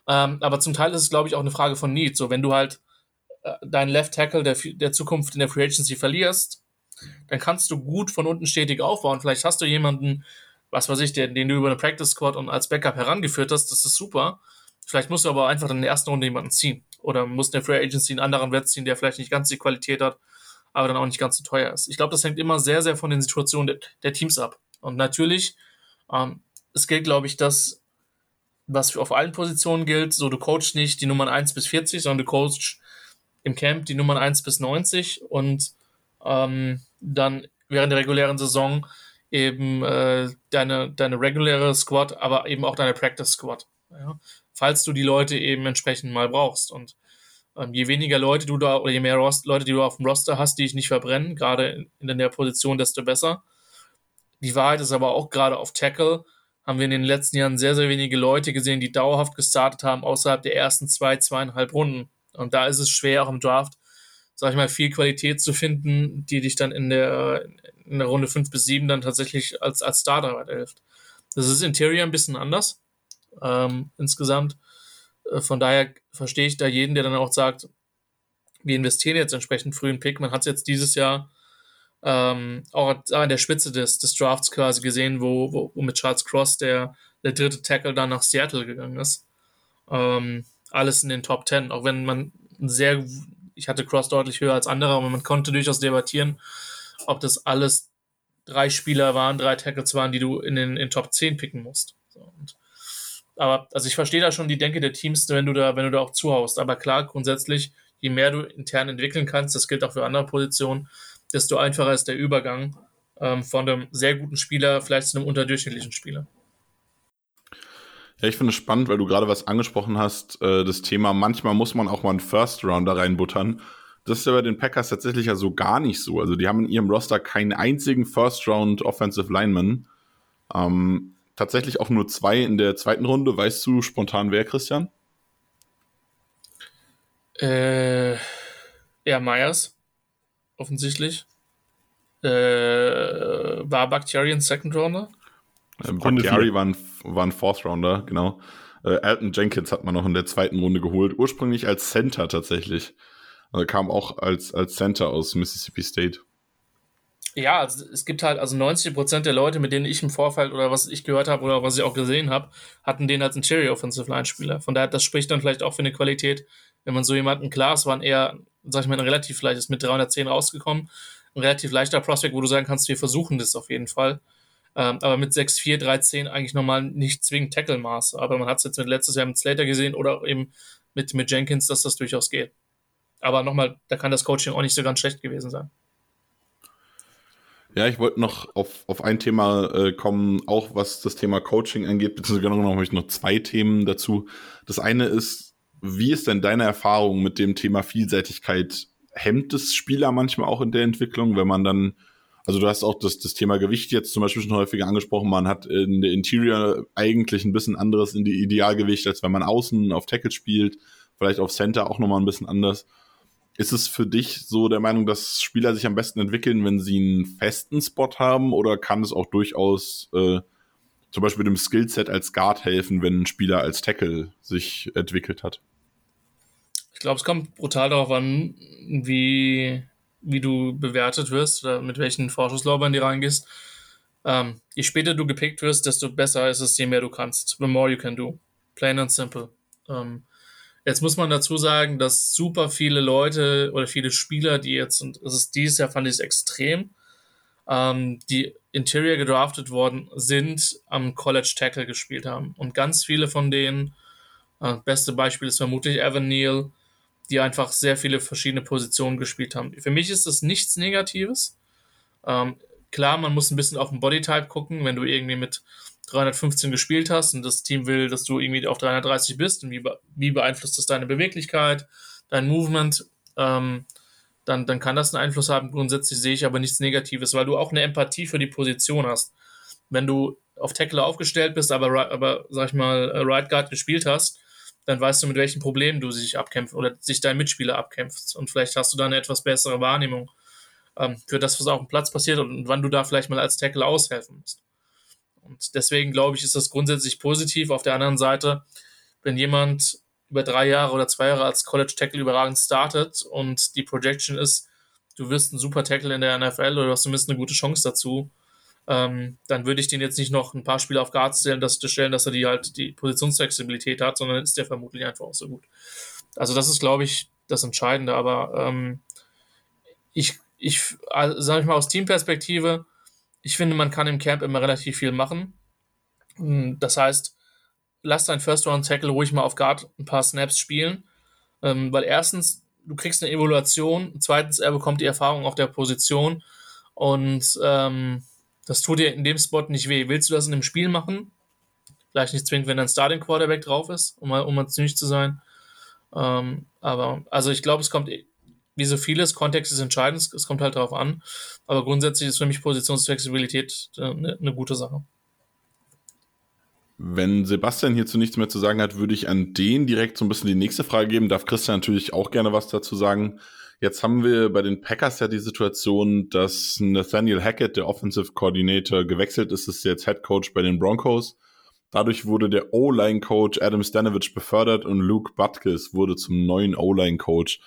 Ähm, aber zum Teil ist es, glaube ich, auch eine Frage von Need. So, wenn du halt äh, deinen Left Tackle der, der Zukunft in der Free Agency verlierst, dann kannst du gut von unten stetig aufbauen. Vielleicht hast du jemanden, was weiß ich, den, den du über eine Practice Squad und als Backup herangeführt hast, das ist super. Vielleicht musst du aber einfach in der ersten Runde jemanden ziehen. Oder musst in der Free Agency einen anderen Wert ziehen, der vielleicht nicht ganz die Qualität hat, aber dann auch nicht ganz so teuer ist. Ich glaube, das hängt immer sehr, sehr von den Situationen der, der Teams ab. Und natürlich, ähm, es gilt, glaube ich, das, was auf allen Positionen gilt, so du coachst nicht die Nummern 1 bis 40, sondern du coachst im Camp die Nummern 1 bis 90 und ähm, dann während der regulären Saison eben äh, deine, deine reguläre Squad, aber eben auch deine Practice Squad. Ja? Falls du die Leute eben entsprechend mal brauchst. Und ähm, je weniger Leute du da oder je mehr Rost Leute, die du auf dem Roster hast, die ich nicht verbrennen, gerade in, in der Position, desto besser. Die Wahrheit ist aber auch gerade auf Tackle haben wir in den letzten Jahren sehr, sehr wenige Leute gesehen, die dauerhaft gestartet haben außerhalb der ersten zwei, zweieinhalb Runden. Und da ist es schwer, auch im Draft, sag ich mal, viel Qualität zu finden, die dich dann in der, in der Runde fünf bis sieben dann tatsächlich als, als Starter weiterhilft. Das ist Interior ein bisschen anders, ähm, insgesamt. Äh, von daher verstehe ich da jeden, der dann auch sagt, wir investieren jetzt entsprechend frühen Pick. Man hat es jetzt dieses Jahr ähm, auch an der Spitze des, des Drafts quasi gesehen, wo, wo, wo mit Charles Cross der, der dritte Tackle dann nach Seattle gegangen ist. Ähm, alles in den Top Ten, auch wenn man sehr, ich hatte Cross deutlich höher als andere, aber man konnte durchaus debattieren, ob das alles drei Spieler waren, drei Tackles waren, die du in den in Top 10 picken musst. So, und, aber also ich verstehe da schon die Denke der Teams, wenn du da, wenn du da auch zuhaust. Aber klar, grundsätzlich, je mehr du intern entwickeln kannst, das gilt auch für andere Positionen, desto einfacher ist der Übergang ähm, von einem sehr guten Spieler vielleicht zu einem unterdurchschnittlichen Spieler. Ja, ich finde es spannend, weil du gerade was angesprochen hast, äh, das Thema, manchmal muss man auch mal einen First Rounder reinbuttern, das ist ja bei den Packers tatsächlich ja so gar nicht so. Also die haben in ihrem Roster keinen einzigen First-Round Offensive Lineman. Ähm, tatsächlich auch nur zwei in der zweiten Runde. Weißt du spontan wer, Christian? Äh, ja, Myers. Offensichtlich. Äh, war Bakhtiari ein Second Rounder? Äh, Bakhtiari war ein, war ein Fourth Rounder, genau. Äh, Alton Jenkins hat man noch in der zweiten Runde geholt. Ursprünglich als Center tatsächlich. Also kam auch als, als Center aus Mississippi State. Ja, also es gibt halt, also 90 Prozent der Leute, mit denen ich im Vorfeld oder was ich gehört habe oder was ich auch gesehen habe, hatten den als Interior Offensive Line Spieler. Von daher, das spricht dann vielleicht auch für eine Qualität, wenn man so jemanden, klar, es waren eher, sag ich mal, ein relativ leicht, ist mit 310 rausgekommen, ein relativ leichter Prospect, wo du sagen kannst, wir versuchen das auf jeden Fall. Ähm, aber mit 6'4, 310 eigentlich nochmal nicht zwingend Tackle-Maß. Aber man hat es jetzt mit letztes Jahr mit Slater gesehen oder eben mit, mit Jenkins, dass das durchaus geht. Aber nochmal, da kann das Coaching auch nicht so ganz schlecht gewesen sein. Ja, ich wollte noch auf, auf ein Thema äh, kommen, auch was das Thema Coaching angeht, beziehungsweise genau habe ich noch zwei Themen dazu. Das eine ist, wie ist denn deine Erfahrung mit dem Thema Vielseitigkeit? Hemmt es Spieler manchmal auch in der Entwicklung, wenn man dann, also du hast auch das, das Thema Gewicht jetzt zum Beispiel schon häufiger angesprochen, man hat in der Interior eigentlich ein bisschen anderes in die Idealgewicht, als wenn man außen auf Tackle spielt, vielleicht auf Center auch nochmal ein bisschen anders. Ist es für dich so der Meinung, dass Spieler sich am besten entwickeln, wenn sie einen festen Spot haben, oder kann es auch durchaus äh, zum Beispiel dem Skillset als Guard helfen, wenn ein Spieler als Tackle sich entwickelt hat? Ich glaube, es kommt brutal darauf an, wie, wie du bewertet wirst oder mit welchen Vorschusslorbeeren du reingehst. Ähm, je später du gepickt wirst, desto besser ist es, je mehr du kannst. The more you can do. Plain and simple. Ähm, Jetzt muss man dazu sagen, dass super viele Leute oder viele Spieler, die jetzt, und das ist dieses Jahr fand ich es extrem, ähm, die Interior gedraftet worden sind, am College Tackle gespielt haben. Und ganz viele von denen, äh, beste Beispiel ist vermutlich Evan Neal, die einfach sehr viele verschiedene Positionen gespielt haben. Für mich ist das nichts Negatives. Ähm, klar, man muss ein bisschen auf den Bodytype gucken, wenn du irgendwie mit 315 gespielt hast und das Team will, dass du irgendwie auf 330 bist und wie, wie beeinflusst das deine Beweglichkeit, dein Movement, ähm, dann, dann kann das einen Einfluss haben. Grundsätzlich sehe ich aber nichts Negatives, weil du auch eine Empathie für die Position hast. Wenn du auf Tackle aufgestellt bist, aber, aber sag ich mal, äh, Right Guard gespielt hast, dann weißt du, mit welchen Problemen du sich abkämpfst oder sich dein Mitspieler abkämpfst. Und vielleicht hast du da eine etwas bessere Wahrnehmung ähm, für das, was auf dem Platz passiert und wann du da vielleicht mal als Tackle aushelfen musst. Und deswegen glaube ich, ist das grundsätzlich positiv. Auf der anderen Seite, wenn jemand über drei Jahre oder zwei Jahre als College Tackle überragend startet und die Projection ist, du wirst ein super Tackle in der NFL oder du hast zumindest eine gute Chance dazu, ähm, dann würde ich den jetzt nicht noch ein paar Spiele auf Guard stellen, dass, stellen, dass er die halt die Positionsflexibilität hat, sondern ist der vermutlich einfach auch so gut. Also das ist, glaube ich, das Entscheidende. Aber ähm, ich, ich, also, sage ich mal aus Teamperspektive, ich finde, man kann im Camp immer relativ viel machen. Hm, das heißt, lass dein First Round Tackle ruhig mal auf Guard ein paar Snaps spielen, ähm, weil erstens, du kriegst eine Evaluation, zweitens, er bekommt die Erfahrung auf der Position und ähm, das tut dir in dem Spot nicht weh. Willst du das in einem Spiel machen? Vielleicht nicht zwingend, wenn ein Starting Quarterback drauf ist, um mal, um mal ziemlich zu sein. Ähm, aber also ich glaube, es kommt wie so vieles, Kontext ist entscheidend, es kommt halt darauf an. Aber grundsätzlich ist für mich Positionsflexibilität eine, äh, eine gute Sache. Wenn Sebastian hierzu nichts mehr zu sagen hat, würde ich an den direkt so ein bisschen die nächste Frage geben. Darf Christian natürlich auch gerne was dazu sagen. Jetzt haben wir bei den Packers ja die Situation, dass Nathaniel Hackett, der Offensive Coordinator, gewechselt ist, ist jetzt Head Coach bei den Broncos. Dadurch wurde der O-Line Coach Adam Stanovich befördert und Luke Butkus wurde zum neuen O-Line Coach.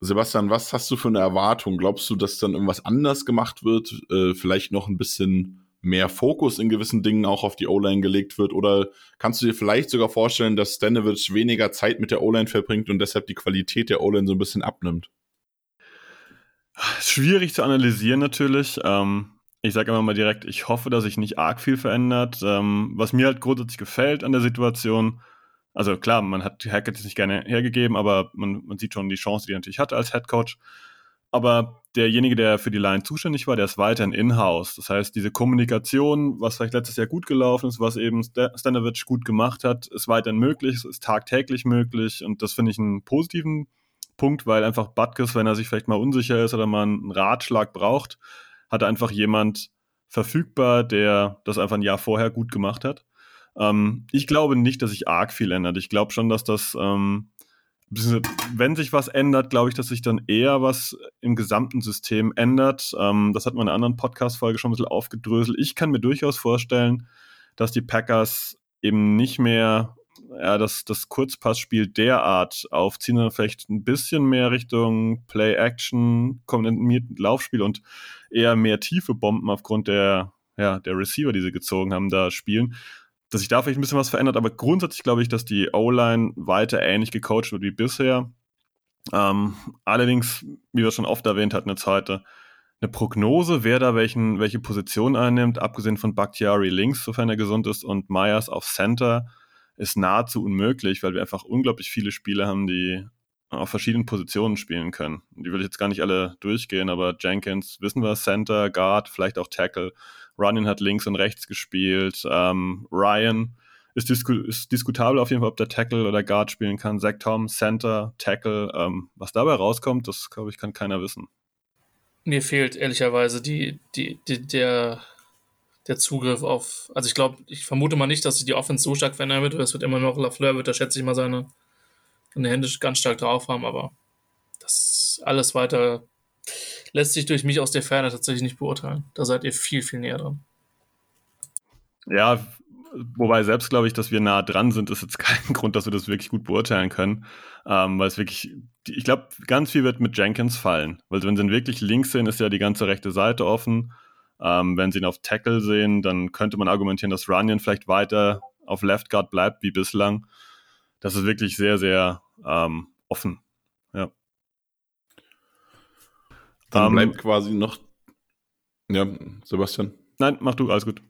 Sebastian, was hast du für eine Erwartung? Glaubst du, dass dann irgendwas anders gemacht wird? Äh, vielleicht noch ein bisschen mehr Fokus in gewissen Dingen auch auf die O-Line gelegt wird? Oder kannst du dir vielleicht sogar vorstellen, dass Stanovic weniger Zeit mit der O-Line verbringt und deshalb die Qualität der O-Line so ein bisschen abnimmt? Schwierig zu analysieren natürlich. Ähm, ich sage immer mal direkt, ich hoffe, dass sich nicht arg viel verändert. Ähm, was mir halt grundsätzlich gefällt an der Situation, also klar, man hat Hackett jetzt nicht gerne hergegeben, aber man, man sieht schon die Chance, die er natürlich hatte als Head Coach. Aber derjenige, der für die Line zuständig war, der ist weiterhin in-house. Das heißt, diese Kommunikation, was vielleicht letztes Jahr gut gelaufen ist, was eben Stanovic gut gemacht hat, ist weiterhin möglich, ist tagtäglich möglich und das finde ich einen positiven Punkt, weil einfach Butkus, wenn er sich vielleicht mal unsicher ist oder mal einen Ratschlag braucht, hat einfach jemand verfügbar, der das einfach ein Jahr vorher gut gemacht hat. Ähm, ich glaube nicht, dass sich arg viel ändert. Ich glaube schon, dass das, ähm, wenn sich was ändert, glaube ich, dass sich dann eher was im gesamten System ändert. Ähm, das hat man in einer anderen Podcast-Folge schon ein bisschen aufgedröselt. Ich kann mir durchaus vorstellen, dass die Packers eben nicht mehr ja, das, das Kurzpassspiel derart aufziehen, sondern vielleicht ein bisschen mehr Richtung Play-Action, kombiniert Laufspiel und eher mehr tiefe Bomben aufgrund der, ja, der Receiver, die sie gezogen haben, da spielen. Dass sich da vielleicht ein bisschen was verändert, aber grundsätzlich glaube ich, dass die O-Line weiter ähnlich gecoacht wird wie bisher. Ähm, allerdings, wie wir schon oft erwähnt hatten jetzt heute, eine Prognose, wer da welchen, welche Position einnimmt, abgesehen von Bakhtiari links, sofern er gesund ist, und Myers auf Center, ist nahezu unmöglich, weil wir einfach unglaublich viele Spieler haben, die auf verschiedenen Positionen spielen können. Die will ich jetzt gar nicht alle durchgehen, aber Jenkins, wissen wir, Center, Guard, vielleicht auch Tackle. Runyon hat links und rechts gespielt. Ähm, Ryan ist, disku ist, diskutabel auf jeden Fall, ob der Tackle oder Guard spielen kann. Zach Tom, Center, Tackle. Ähm, was dabei rauskommt, das glaube ich, kann keiner wissen. Mir fehlt ehrlicherweise die, die, die, der, der Zugriff auf. Also ich glaube, ich vermute mal nicht, dass sich die Offense so stark verändern wird. Es wird immer noch Lafleur, wird da schätze ich mal seine, seine Hände ganz stark drauf haben, aber das alles weiter lässt sich durch mich aus der Ferne tatsächlich nicht beurteilen. Da seid ihr viel, viel näher dran. Ja, wobei selbst glaube ich, dass wir nah dran sind, ist jetzt *laughs* kein Grund, dass wir das wirklich gut beurteilen können. Ähm, weil es wirklich, ich glaube, ganz viel wird mit Jenkins fallen. Weil wenn sie ihn wirklich links sehen, ist ja die ganze rechte Seite offen. Ähm, wenn sie ihn auf Tackle sehen, dann könnte man argumentieren, dass Runyon vielleicht weiter auf Left Guard bleibt wie bislang. Das ist wirklich sehr, sehr ähm, offen. Ja. Dann um, bleibt quasi noch. Ja, Sebastian. Nein, mach du, alles gut.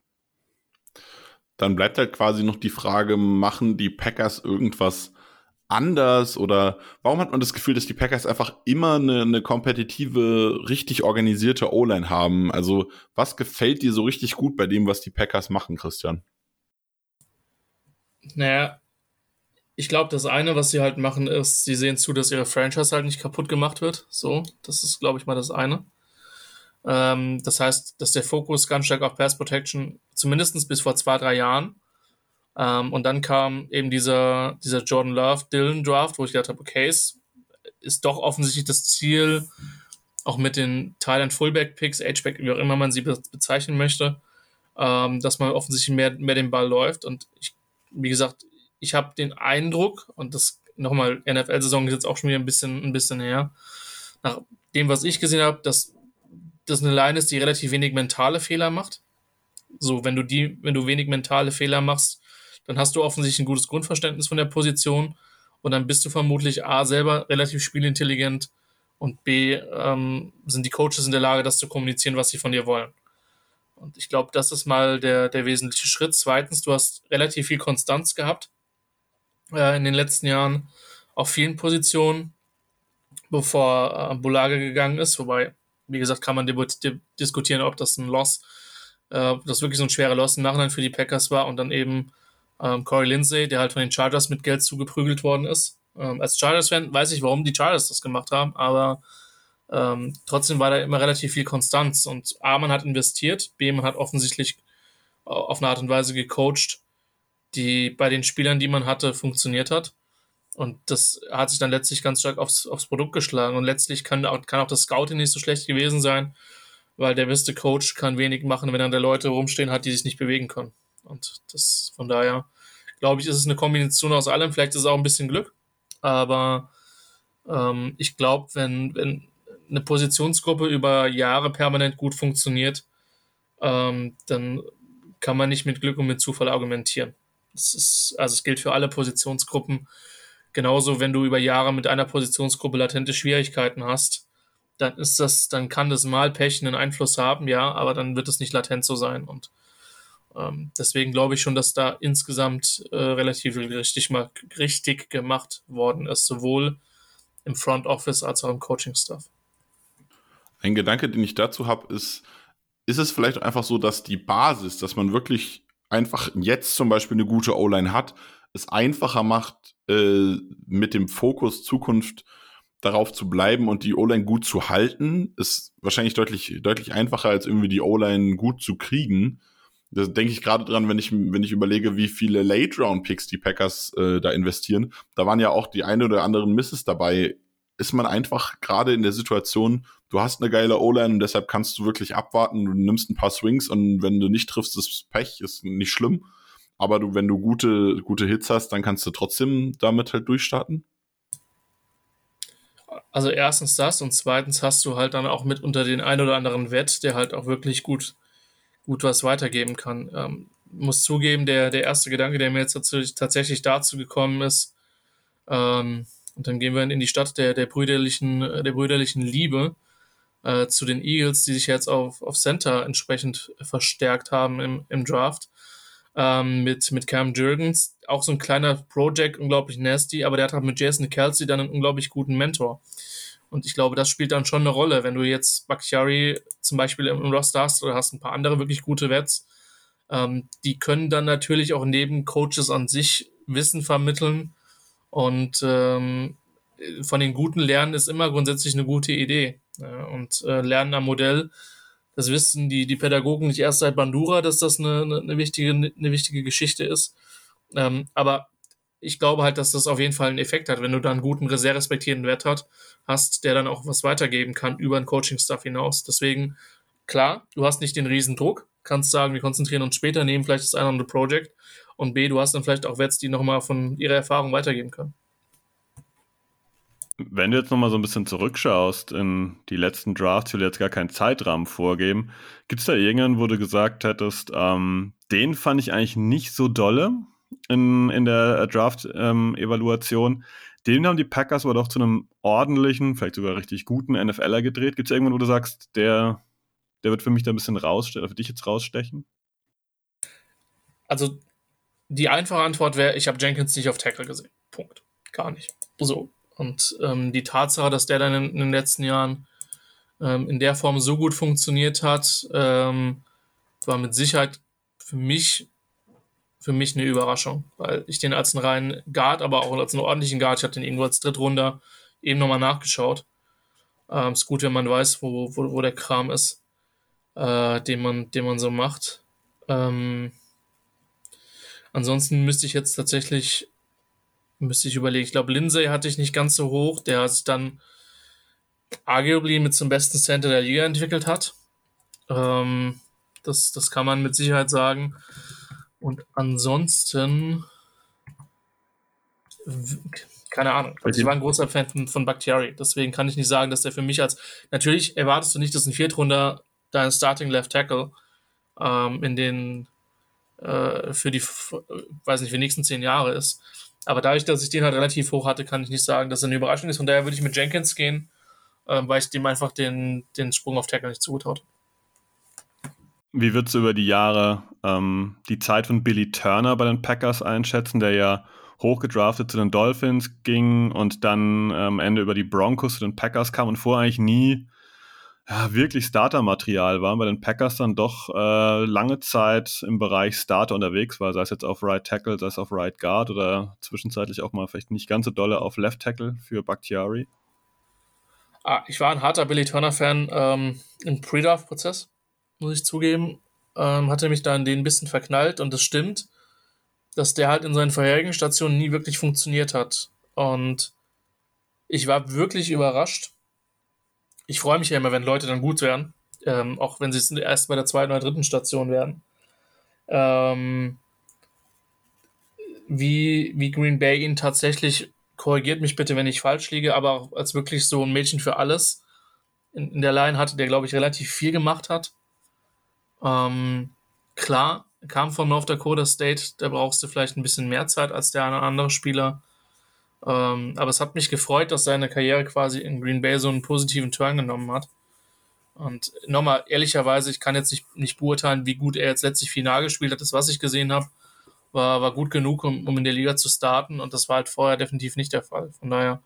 Dann bleibt halt quasi noch die Frage, machen die Packers irgendwas anders oder warum hat man das Gefühl, dass die Packers einfach immer eine, eine kompetitive, richtig organisierte O-Line haben? Also was gefällt dir so richtig gut bei dem, was die Packers machen, Christian? Naja, ich glaube, das eine, was sie halt machen, ist, sie sehen zu, dass ihre Franchise halt nicht kaputt gemacht wird. So, das ist, glaube ich, mal das eine. Ähm, das heißt, dass der Fokus ganz stark auf Pass Protection, zumindest bis vor zwei, drei Jahren, ähm, und dann kam eben dieser, dieser Jordan Love Dylan Draft, wo ich gedacht habe, okay, es ist doch offensichtlich das Ziel, auch mit den Thailand Fullback Picks, H-Back, wie auch immer man sie bezeichnen möchte, ähm, dass man offensichtlich mehr, mehr den Ball läuft. Und ich, wie gesagt, ich habe den Eindruck, und das nochmal, NFL-Saison ist jetzt auch schon wieder ein bisschen, ein bisschen her, nach dem, was ich gesehen habe, dass das eine Line ist, die relativ wenig mentale Fehler macht. So, wenn du die, wenn du wenig mentale Fehler machst, dann hast du offensichtlich ein gutes Grundverständnis von der Position und dann bist du vermutlich A selber relativ spielintelligent und B ähm, sind die Coaches in der Lage, das zu kommunizieren, was sie von dir wollen. Und ich glaube, das ist mal der, der wesentliche Schritt. Zweitens, du hast relativ viel Konstanz gehabt äh, in den letzten Jahren auf vielen Positionen, bevor äh, Bulaga gegangen ist. Wobei, wie gesagt, kann man diskutieren, ob das ein Loss, äh, das wirklich so ein schwerer Loss im Nachhinein für die Packers war und dann eben ähm, Corey Lindsay, der halt von den Chargers mit Geld zugeprügelt worden ist. Ähm, als Chargers-Fan weiß ich, warum die Chargers das gemacht haben, aber ähm, trotzdem war da immer relativ viel Konstanz und A, man hat investiert, B, man hat offensichtlich äh, auf eine Art und Weise gecoacht, die bei den Spielern, die man hatte, funktioniert hat. Und das hat sich dann letztlich ganz stark aufs, aufs Produkt geschlagen. Und letztlich kann auch, kann auch das Scouting nicht so schlecht gewesen sein, weil der beste Coach kann wenig machen, wenn er da Leute rumstehen hat, die sich nicht bewegen können. Und das von daher, glaube ich, ist es eine Kombination aus allem. Vielleicht ist es auch ein bisschen Glück, aber ähm, ich glaube, wenn, wenn eine Positionsgruppe über Jahre permanent gut funktioniert, ähm, dann kann man nicht mit Glück und mit Zufall argumentieren. Das ist, also es gilt für alle Positionsgruppen. Genauso, wenn du über Jahre mit einer Positionsgruppe latente Schwierigkeiten hast, dann ist das, dann kann das mal Pech einen Einfluss haben, ja, aber dann wird es nicht latent so sein. Und ähm, deswegen glaube ich schon, dass da insgesamt äh, relativ richtig, mal, richtig gemacht worden ist, sowohl im Front Office als auch im Coaching-Staff. Ein Gedanke, den ich dazu habe, ist, ist es vielleicht einfach so, dass die Basis, dass man wirklich einfach jetzt zum Beispiel eine gute O-Line hat, es einfacher macht, äh, mit dem Fokus Zukunft darauf zu bleiben und die O-Line gut zu halten, ist wahrscheinlich deutlich, deutlich einfacher, als irgendwie die O-Line gut zu kriegen. Da denke ich gerade dran, wenn ich, wenn ich überlege, wie viele Late-Round-Picks die Packers äh, da investieren. Da waren ja auch die eine oder anderen Misses dabei. Ist man einfach gerade in der Situation, du hast eine geile O-Line und deshalb kannst du wirklich abwarten, du nimmst ein paar Swings und wenn du nicht triffst, ist Pech, ist nicht schlimm. Aber du, wenn du gute, gute Hits hast, dann kannst du trotzdem damit halt durchstarten. Also erstens das und zweitens hast du halt dann auch mit unter den ein oder anderen Wett, der halt auch wirklich gut, gut was weitergeben kann. Ähm, muss zugeben, der, der erste Gedanke, der mir jetzt tatsächlich dazu gekommen ist, ähm, und dann gehen wir in die Stadt der, der brüderlichen, der brüderlichen Liebe äh, zu den Eagles, die sich jetzt auf, auf Center entsprechend verstärkt haben im, im Draft ähm, mit, mit Cam Jurgens. Auch so ein kleiner Project, unglaublich nasty, aber der hat halt mit Jason Kelsey dann einen unglaublich guten Mentor. Und ich glaube, das spielt dann schon eine Rolle, wenn du jetzt Bakhtiari zum Beispiel im Roster hast oder hast ein paar andere wirklich gute Wets. Ähm, die können dann natürlich auch neben Coaches an sich Wissen vermitteln. Und ähm, von den Guten lernen ist immer grundsätzlich eine gute Idee. Und äh, lernen am Modell das wissen die, die Pädagogen nicht erst seit Bandura, dass das eine, eine, eine wichtige, eine wichtige Geschichte ist. Ähm, aber ich glaube halt, dass das auf jeden Fall einen Effekt hat, wenn du da einen guten, sehr respektierenden Wert hat, hast, der dann auch was weitergeben kann über den Coaching-Stuff hinaus. Deswegen, klar, du hast nicht den riesen Druck, kannst sagen, wir konzentrieren uns später, nehmen vielleicht das eine oder andere Project und B, du hast dann vielleicht auch Wets, die nochmal von ihrer Erfahrung weitergeben können. Wenn du jetzt nochmal so ein bisschen zurückschaust in die letzten Drafts, ich will jetzt gar keinen Zeitrahmen vorgeben, gibt es da irgendeinen, wo du gesagt hättest, ähm, den fand ich eigentlich nicht so dolle in, in der Draft-Evaluation. Ähm, den haben die Packers aber doch zu einem ordentlichen, vielleicht sogar richtig guten NFLer gedreht. Gibt es irgendwann, wo du sagst, der, der wird für mich da ein bisschen rausstechen, für dich jetzt rausstechen? Also die einfache Antwort wäre, ich habe Jenkins nicht auf Tackle gesehen. Punkt. Gar nicht. So, und ähm, die Tatsache, dass der dann in, in den letzten Jahren ähm, in der Form so gut funktioniert hat, ähm, war mit Sicherheit für mich für mich eine Überraschung, weil ich den als einen reinen Guard, aber auch als einen ordentlichen Guard, ich hatte den irgendwo als Drittrunder eben nochmal nachgeschaut. Ähm, ist gut, wenn man weiß, wo, wo, wo der Kram ist, äh, den, man, den man so macht. Ähm, ansonsten müsste ich jetzt tatsächlich Müsste ich überlegen. Ich glaube, Lindsay hatte ich nicht ganz so hoch, der sich dann arguably mit zum besten Center der Liga entwickelt hat. Ähm, das, das kann man mit Sicherheit sagen. Und ansonsten, keine Ahnung. Also ich war ein großer Fan von, Bakhtiari, deswegen kann ich nicht sagen, dass der für mich als. Natürlich erwartest du nicht, dass ein Viertrunder dein Starting Left Tackle ähm, in den äh, für die, weiß nicht, für die nächsten zehn Jahre ist. Aber dadurch, dass ich den halt relativ hoch hatte, kann ich nicht sagen, dass er eine Überraschung ist. Von daher würde ich mit Jenkins gehen, äh, weil ich dem einfach den, den Sprung auf Tackle nicht zugetraut Wie würdest du über die Jahre ähm, die Zeit von Billy Turner bei den Packers einschätzen, der ja hochgedraftet zu den Dolphins ging und dann am ähm, Ende über die Broncos zu den Packers kam und vorher eigentlich nie ja, wirklich Starter-Material war, bei den Packers dann doch äh, lange Zeit im Bereich Starter unterwegs war, sei es jetzt auf Right Tackle, sei es auf Right Guard oder zwischenzeitlich auch mal vielleicht nicht ganz so dolle auf Left Tackle für Bakhtiari. Ah, ich war ein harter Billy Turner-Fan ähm, im Pre-Draft-Prozess, muss ich zugeben. Ähm, hatte mich da in den ein bisschen verknallt und es stimmt, dass der halt in seinen vorherigen Stationen nie wirklich funktioniert hat. Und ich war wirklich überrascht, ich freue mich ja immer, wenn Leute dann gut werden, ähm, auch wenn sie es erst bei der zweiten oder dritten Station werden. Ähm, wie, wie Green Bay ihn tatsächlich, korrigiert mich bitte, wenn ich falsch liege, aber als wirklich so ein Mädchen für alles in, in der Line hatte, der, glaube ich, relativ viel gemacht hat. Ähm, klar, kam von North Dakota State, da brauchst du vielleicht ein bisschen mehr Zeit als der eine andere Spieler. Ähm, aber es hat mich gefreut, dass seine Karriere quasi in Green Bay so einen positiven Turn genommen hat. Und nochmal, ehrlicherweise, ich kann jetzt nicht, nicht beurteilen, wie gut er jetzt letztlich final gespielt hat. Das, was ich gesehen habe, war, war gut genug, um, um in der Liga zu starten. Und das war halt vorher definitiv nicht der Fall. Von daher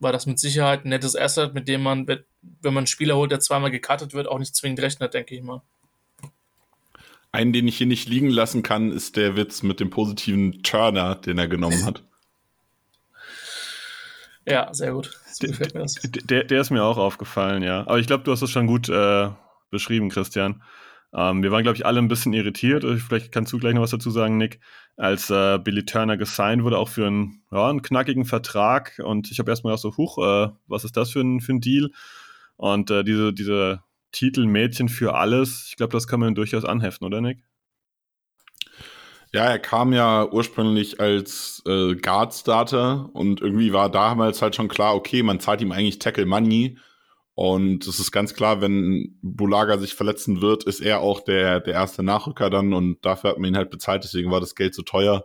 war das mit Sicherheit ein nettes Asset, mit dem man, wenn man einen Spieler holt, der zweimal gecuttet wird, auch nicht zwingend rechnet, denke ich mal. Einen, den ich hier nicht liegen lassen kann, ist der Witz mit dem positiven Turner, den er genommen hat. Ja, sehr gut. So gefällt mir das. Der, der ist mir auch aufgefallen, ja. Aber ich glaube, du hast es schon gut äh, beschrieben, Christian. Ähm, wir waren, glaube ich, alle ein bisschen irritiert. Vielleicht kannst du gleich noch was dazu sagen, Nick. Als äh, Billy Turner gesigned wurde, auch für einen, ja, einen knackigen Vertrag. Und ich habe erstmal auch so, huch, äh, was ist das für ein, für ein Deal? Und äh, diese, diese Titel Mädchen für alles, ich glaube, das kann man durchaus anheften, oder Nick? Ja, er kam ja ursprünglich als äh, Guard-Starter und irgendwie war damals halt schon klar, okay, man zahlt ihm eigentlich Tackle Money. Und es ist ganz klar, wenn Bulaga sich verletzen wird, ist er auch der, der erste Nachrücker dann und dafür hat man ihn halt bezahlt, deswegen war das Geld so teuer.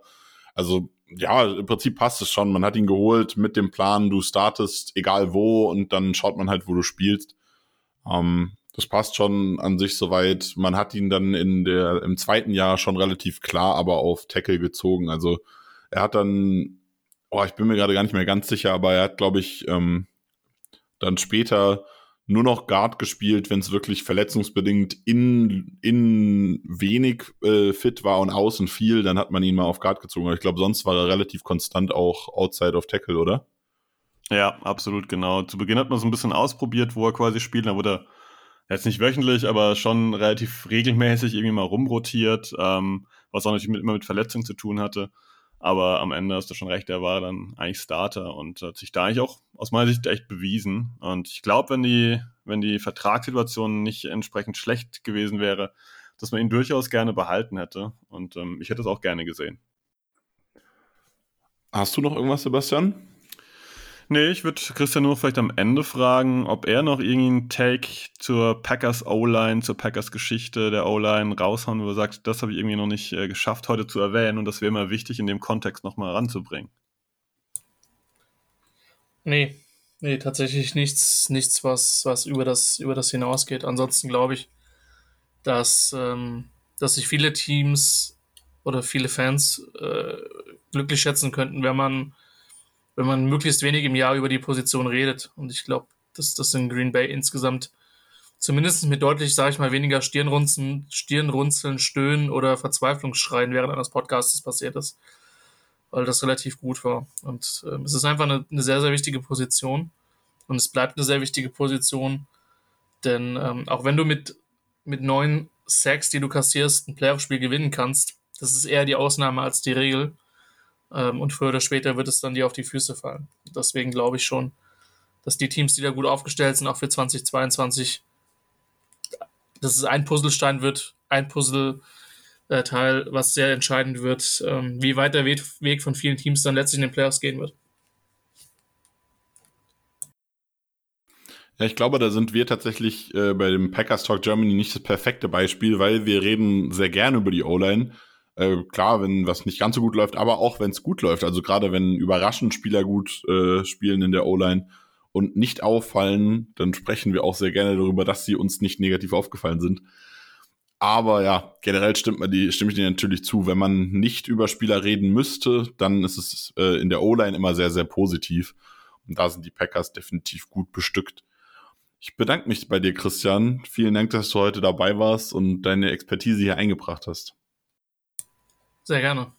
Also ja, im Prinzip passt es schon. Man hat ihn geholt mit dem Plan, du startest egal wo und dann schaut man halt, wo du spielst. Ähm, das passt schon an sich soweit. Man hat ihn dann in der, im zweiten Jahr schon relativ klar aber auf Tackle gezogen. Also er hat dann, oh, ich bin mir gerade gar nicht mehr ganz sicher, aber er hat, glaube ich, ähm, dann später nur noch Guard gespielt, wenn es wirklich verletzungsbedingt in, in wenig äh, fit war und außen viel, dann hat man ihn mal auf Guard gezogen. Aber ich glaube, sonst war er relativ konstant auch outside of Tackle, oder? Ja, absolut, genau. Zu Beginn hat man so ein bisschen ausprobiert, wo er quasi spielt. Da wurde er jetzt nicht wöchentlich, aber schon relativ regelmäßig irgendwie mal rumrotiert, ähm, was auch natürlich mit, immer mit Verletzungen zu tun hatte. Aber am Ende hast du schon recht, er war dann eigentlich Starter und hat sich da eigentlich auch aus meiner Sicht echt bewiesen. Und ich glaube, wenn die, wenn die Vertragssituation nicht entsprechend schlecht gewesen wäre, dass man ihn durchaus gerne behalten hätte. Und ähm, ich hätte es auch gerne gesehen. Hast du noch irgendwas, Sebastian? Nee, ich würde Christian nur vielleicht am Ende fragen, ob er noch irgendeinen Take zur Packers O-Line, zur Packers Geschichte der O-Line raushauen, wo er sagt, das habe ich irgendwie noch nicht äh, geschafft heute zu erwähnen und das wäre immer wichtig in dem Kontext nochmal ranzubringen. Nee, nee, tatsächlich nichts, nichts, was, was über das, über das hinausgeht. Ansonsten glaube ich, dass, ähm, dass sich viele Teams oder viele Fans äh, glücklich schätzen könnten, wenn man wenn man möglichst wenig im Jahr über die Position redet. Und ich glaube, dass das in Green Bay insgesamt zumindest mit deutlich, sage ich mal, weniger Stirnrunzeln, Stirnrunzeln, Stöhnen oder Verzweiflungsschreien während eines Podcasts passiert ist. Weil das relativ gut war. Und äh, es ist einfach eine, eine, sehr, sehr wichtige Position. Und es bleibt eine sehr wichtige Position. Denn ähm, auch wenn du mit, mit neun Sacks, die du kassierst, ein Playoff-Spiel gewinnen kannst, das ist eher die Ausnahme als die Regel. Ähm, und früher oder später wird es dann dir auf die Füße fallen. Deswegen glaube ich schon, dass die Teams, die da gut aufgestellt sind, auch für 2022, dass es ein Puzzlestein wird, ein Puzzleteil, was sehr entscheidend wird, ähm, wie weit der Weg von vielen Teams dann letztlich in den Playoffs gehen wird. Ja, ich glaube, da sind wir tatsächlich äh, bei dem Packers Talk Germany nicht das perfekte Beispiel, weil wir reden sehr gerne über die O-Line. Äh, klar, wenn was nicht ganz so gut läuft, aber auch wenn es gut läuft. Also gerade wenn überraschend Spieler gut äh, spielen in der O-Line und nicht auffallen, dann sprechen wir auch sehr gerne darüber, dass sie uns nicht negativ aufgefallen sind. Aber ja, generell stimmt man die, stimme ich dir natürlich zu. Wenn man nicht über Spieler reden müsste, dann ist es äh, in der O-Line immer sehr, sehr positiv. Und da sind die Packers definitiv gut bestückt. Ich bedanke mich bei dir, Christian. Vielen Dank, dass du heute dabei warst und deine Expertise hier eingebracht hast. Sehr gerne.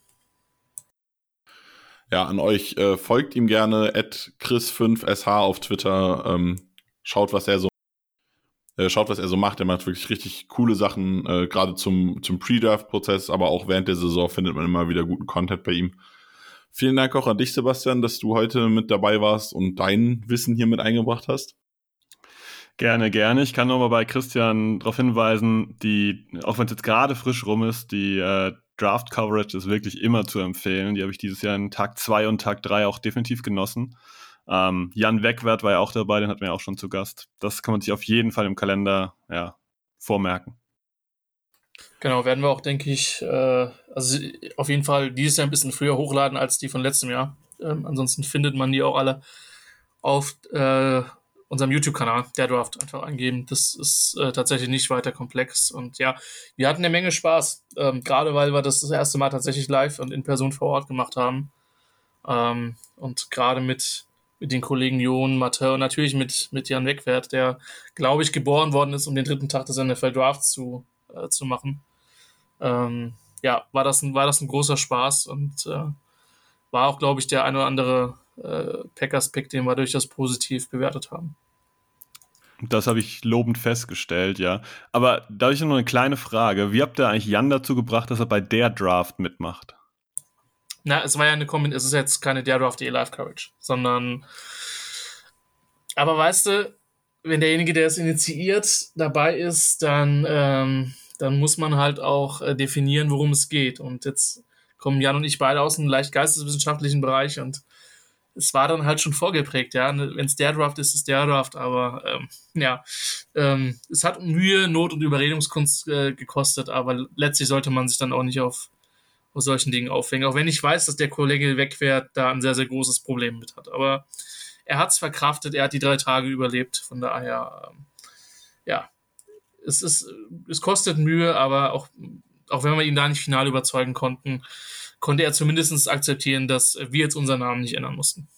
Ja, an euch äh, folgt ihm gerne at chris5sh auf Twitter. Ähm, schaut, was er so äh, schaut, was er so macht. Er macht wirklich richtig coole Sachen, äh, gerade zum, zum Pre-Draft-Prozess, aber auch während der Saison findet man immer wieder guten Content bei ihm. Vielen Dank auch an dich, Sebastian, dass du heute mit dabei warst und dein Wissen hier mit eingebracht hast. Gerne, gerne. Ich kann nur mal bei Christian darauf hinweisen, die, auch wenn es jetzt gerade frisch rum ist, die äh, Draft Coverage ist wirklich immer zu empfehlen. Die habe ich dieses Jahr in Tag 2 und Tag 3 auch definitiv genossen. Ähm, Jan Wegwert war ja auch dabei, den hatten wir ja auch schon zu Gast. Das kann man sich auf jeden Fall im Kalender ja, vormerken. Genau, werden wir auch, denke ich, äh, also auf jeden Fall dieses Jahr ein bisschen früher hochladen als die von letztem Jahr. Ähm, ansonsten findet man die auch alle auf äh, unserem YouTube-Kanal, der Draft, einfach eingeben. Das ist äh, tatsächlich nicht weiter komplex. Und ja, wir hatten eine Menge Spaß, ähm, gerade weil wir das das erste Mal tatsächlich live und in Person vor Ort gemacht haben. Ähm, und gerade mit, mit den Kollegen Jon, Matthäu, natürlich mit, mit Jan Wegwert, der, glaube ich, geboren worden ist, um den dritten Tag des NFL Drafts zu, äh, zu machen. Ähm, ja, war das, ein, war das ein großer Spaß und äh, war auch, glaube ich, der ein oder andere äh, Packers-Pick, den wir durchaus positiv bewertet haben. Das habe ich lobend festgestellt, ja. Aber da habe ich noch eine kleine Frage. Wie habt ihr eigentlich Jan dazu gebracht, dass er bei der Draft mitmacht? Na, es war ja eine Kombination, es ist jetzt keine der Draft Live Coverage, sondern aber weißt du, wenn derjenige, der es initiiert, dabei ist, dann, ähm, dann muss man halt auch äh, definieren, worum es geht. Und jetzt kommen Jan und ich beide aus einem leicht geisteswissenschaftlichen Bereich und es war dann halt schon vorgeprägt, ja. Wenn es der Draft ist, ist der Draft, aber ähm, ja, ähm, es hat Mühe, Not und Überredungskunst äh, gekostet, aber letztlich sollte man sich dann auch nicht auf, auf solchen Dingen aufhängen. Auch wenn ich weiß, dass der Kollege Wegwert da ein sehr, sehr großes Problem mit hat. Aber er hat es verkraftet, er hat die drei Tage überlebt, von daher, ähm, ja, es ist, es kostet Mühe, aber auch, auch wenn wir ihn da nicht final überzeugen konnten, konnte er zumindest akzeptieren, dass wir jetzt unseren Namen nicht ändern mussten.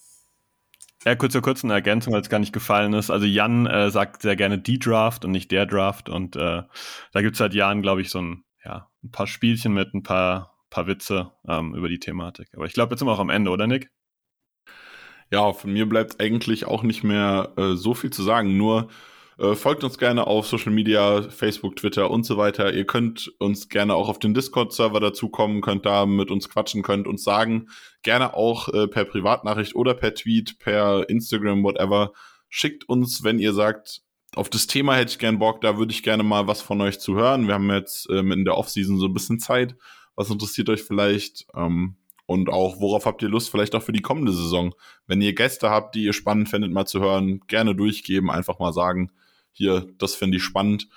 Ja, kurz kurz eine Ergänzung, weil es gar nicht gefallen ist. Also Jan äh, sagt sehr gerne die Draft und nicht der Draft. Und äh, da gibt es seit Jahren, glaube ich, so ein, ja, ein paar Spielchen mit ein paar, paar Witze ähm, über die Thematik. Aber ich glaube, jetzt sind wir auch am Ende, oder Nick? Ja, von mir bleibt eigentlich auch nicht mehr äh, so viel zu sagen. Nur äh, folgt uns gerne auf Social Media, Facebook, Twitter und so weiter. Ihr könnt uns gerne auch auf den Discord-Server dazukommen, könnt da mit uns quatschen, könnt uns sagen, gerne auch äh, per Privatnachricht oder per Tweet, per Instagram, whatever. Schickt uns, wenn ihr sagt, auf das Thema hätte ich gern Bock, da würde ich gerne mal was von euch zu hören. Wir haben jetzt ähm, in der Offseason so ein bisschen Zeit. Was interessiert euch vielleicht? Ähm, und auch, worauf habt ihr Lust, vielleicht auch für die kommende Saison? Wenn ihr Gäste habt, die ihr spannend findet, mal zu hören, gerne durchgeben, einfach mal sagen hier, das finde ich spannend.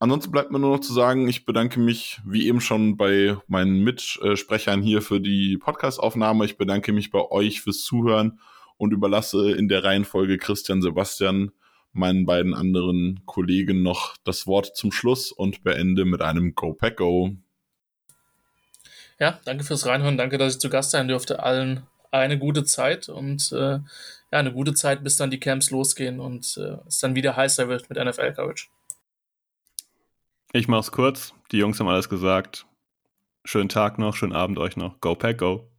Ansonsten bleibt mir nur noch zu sagen, ich bedanke mich wie eben schon bei meinen Mitsprechern hier für die Podcastaufnahme. Ich bedanke mich bei euch fürs Zuhören und überlasse in der Reihenfolge Christian Sebastian, meinen beiden anderen Kollegen, noch das Wort zum Schluss und beende mit einem Go Pack Go. Ja, danke fürs Reinhören. Danke, dass ich zu Gast sein durfte. Allen eine gute Zeit und äh, ja, eine gute Zeit, bis dann die Camps losgehen und äh, es dann wieder heißer wird mit NFL-Coverage. Ich mach's kurz. Die Jungs haben alles gesagt. Schönen Tag noch, schönen Abend euch noch. Go Pack, go.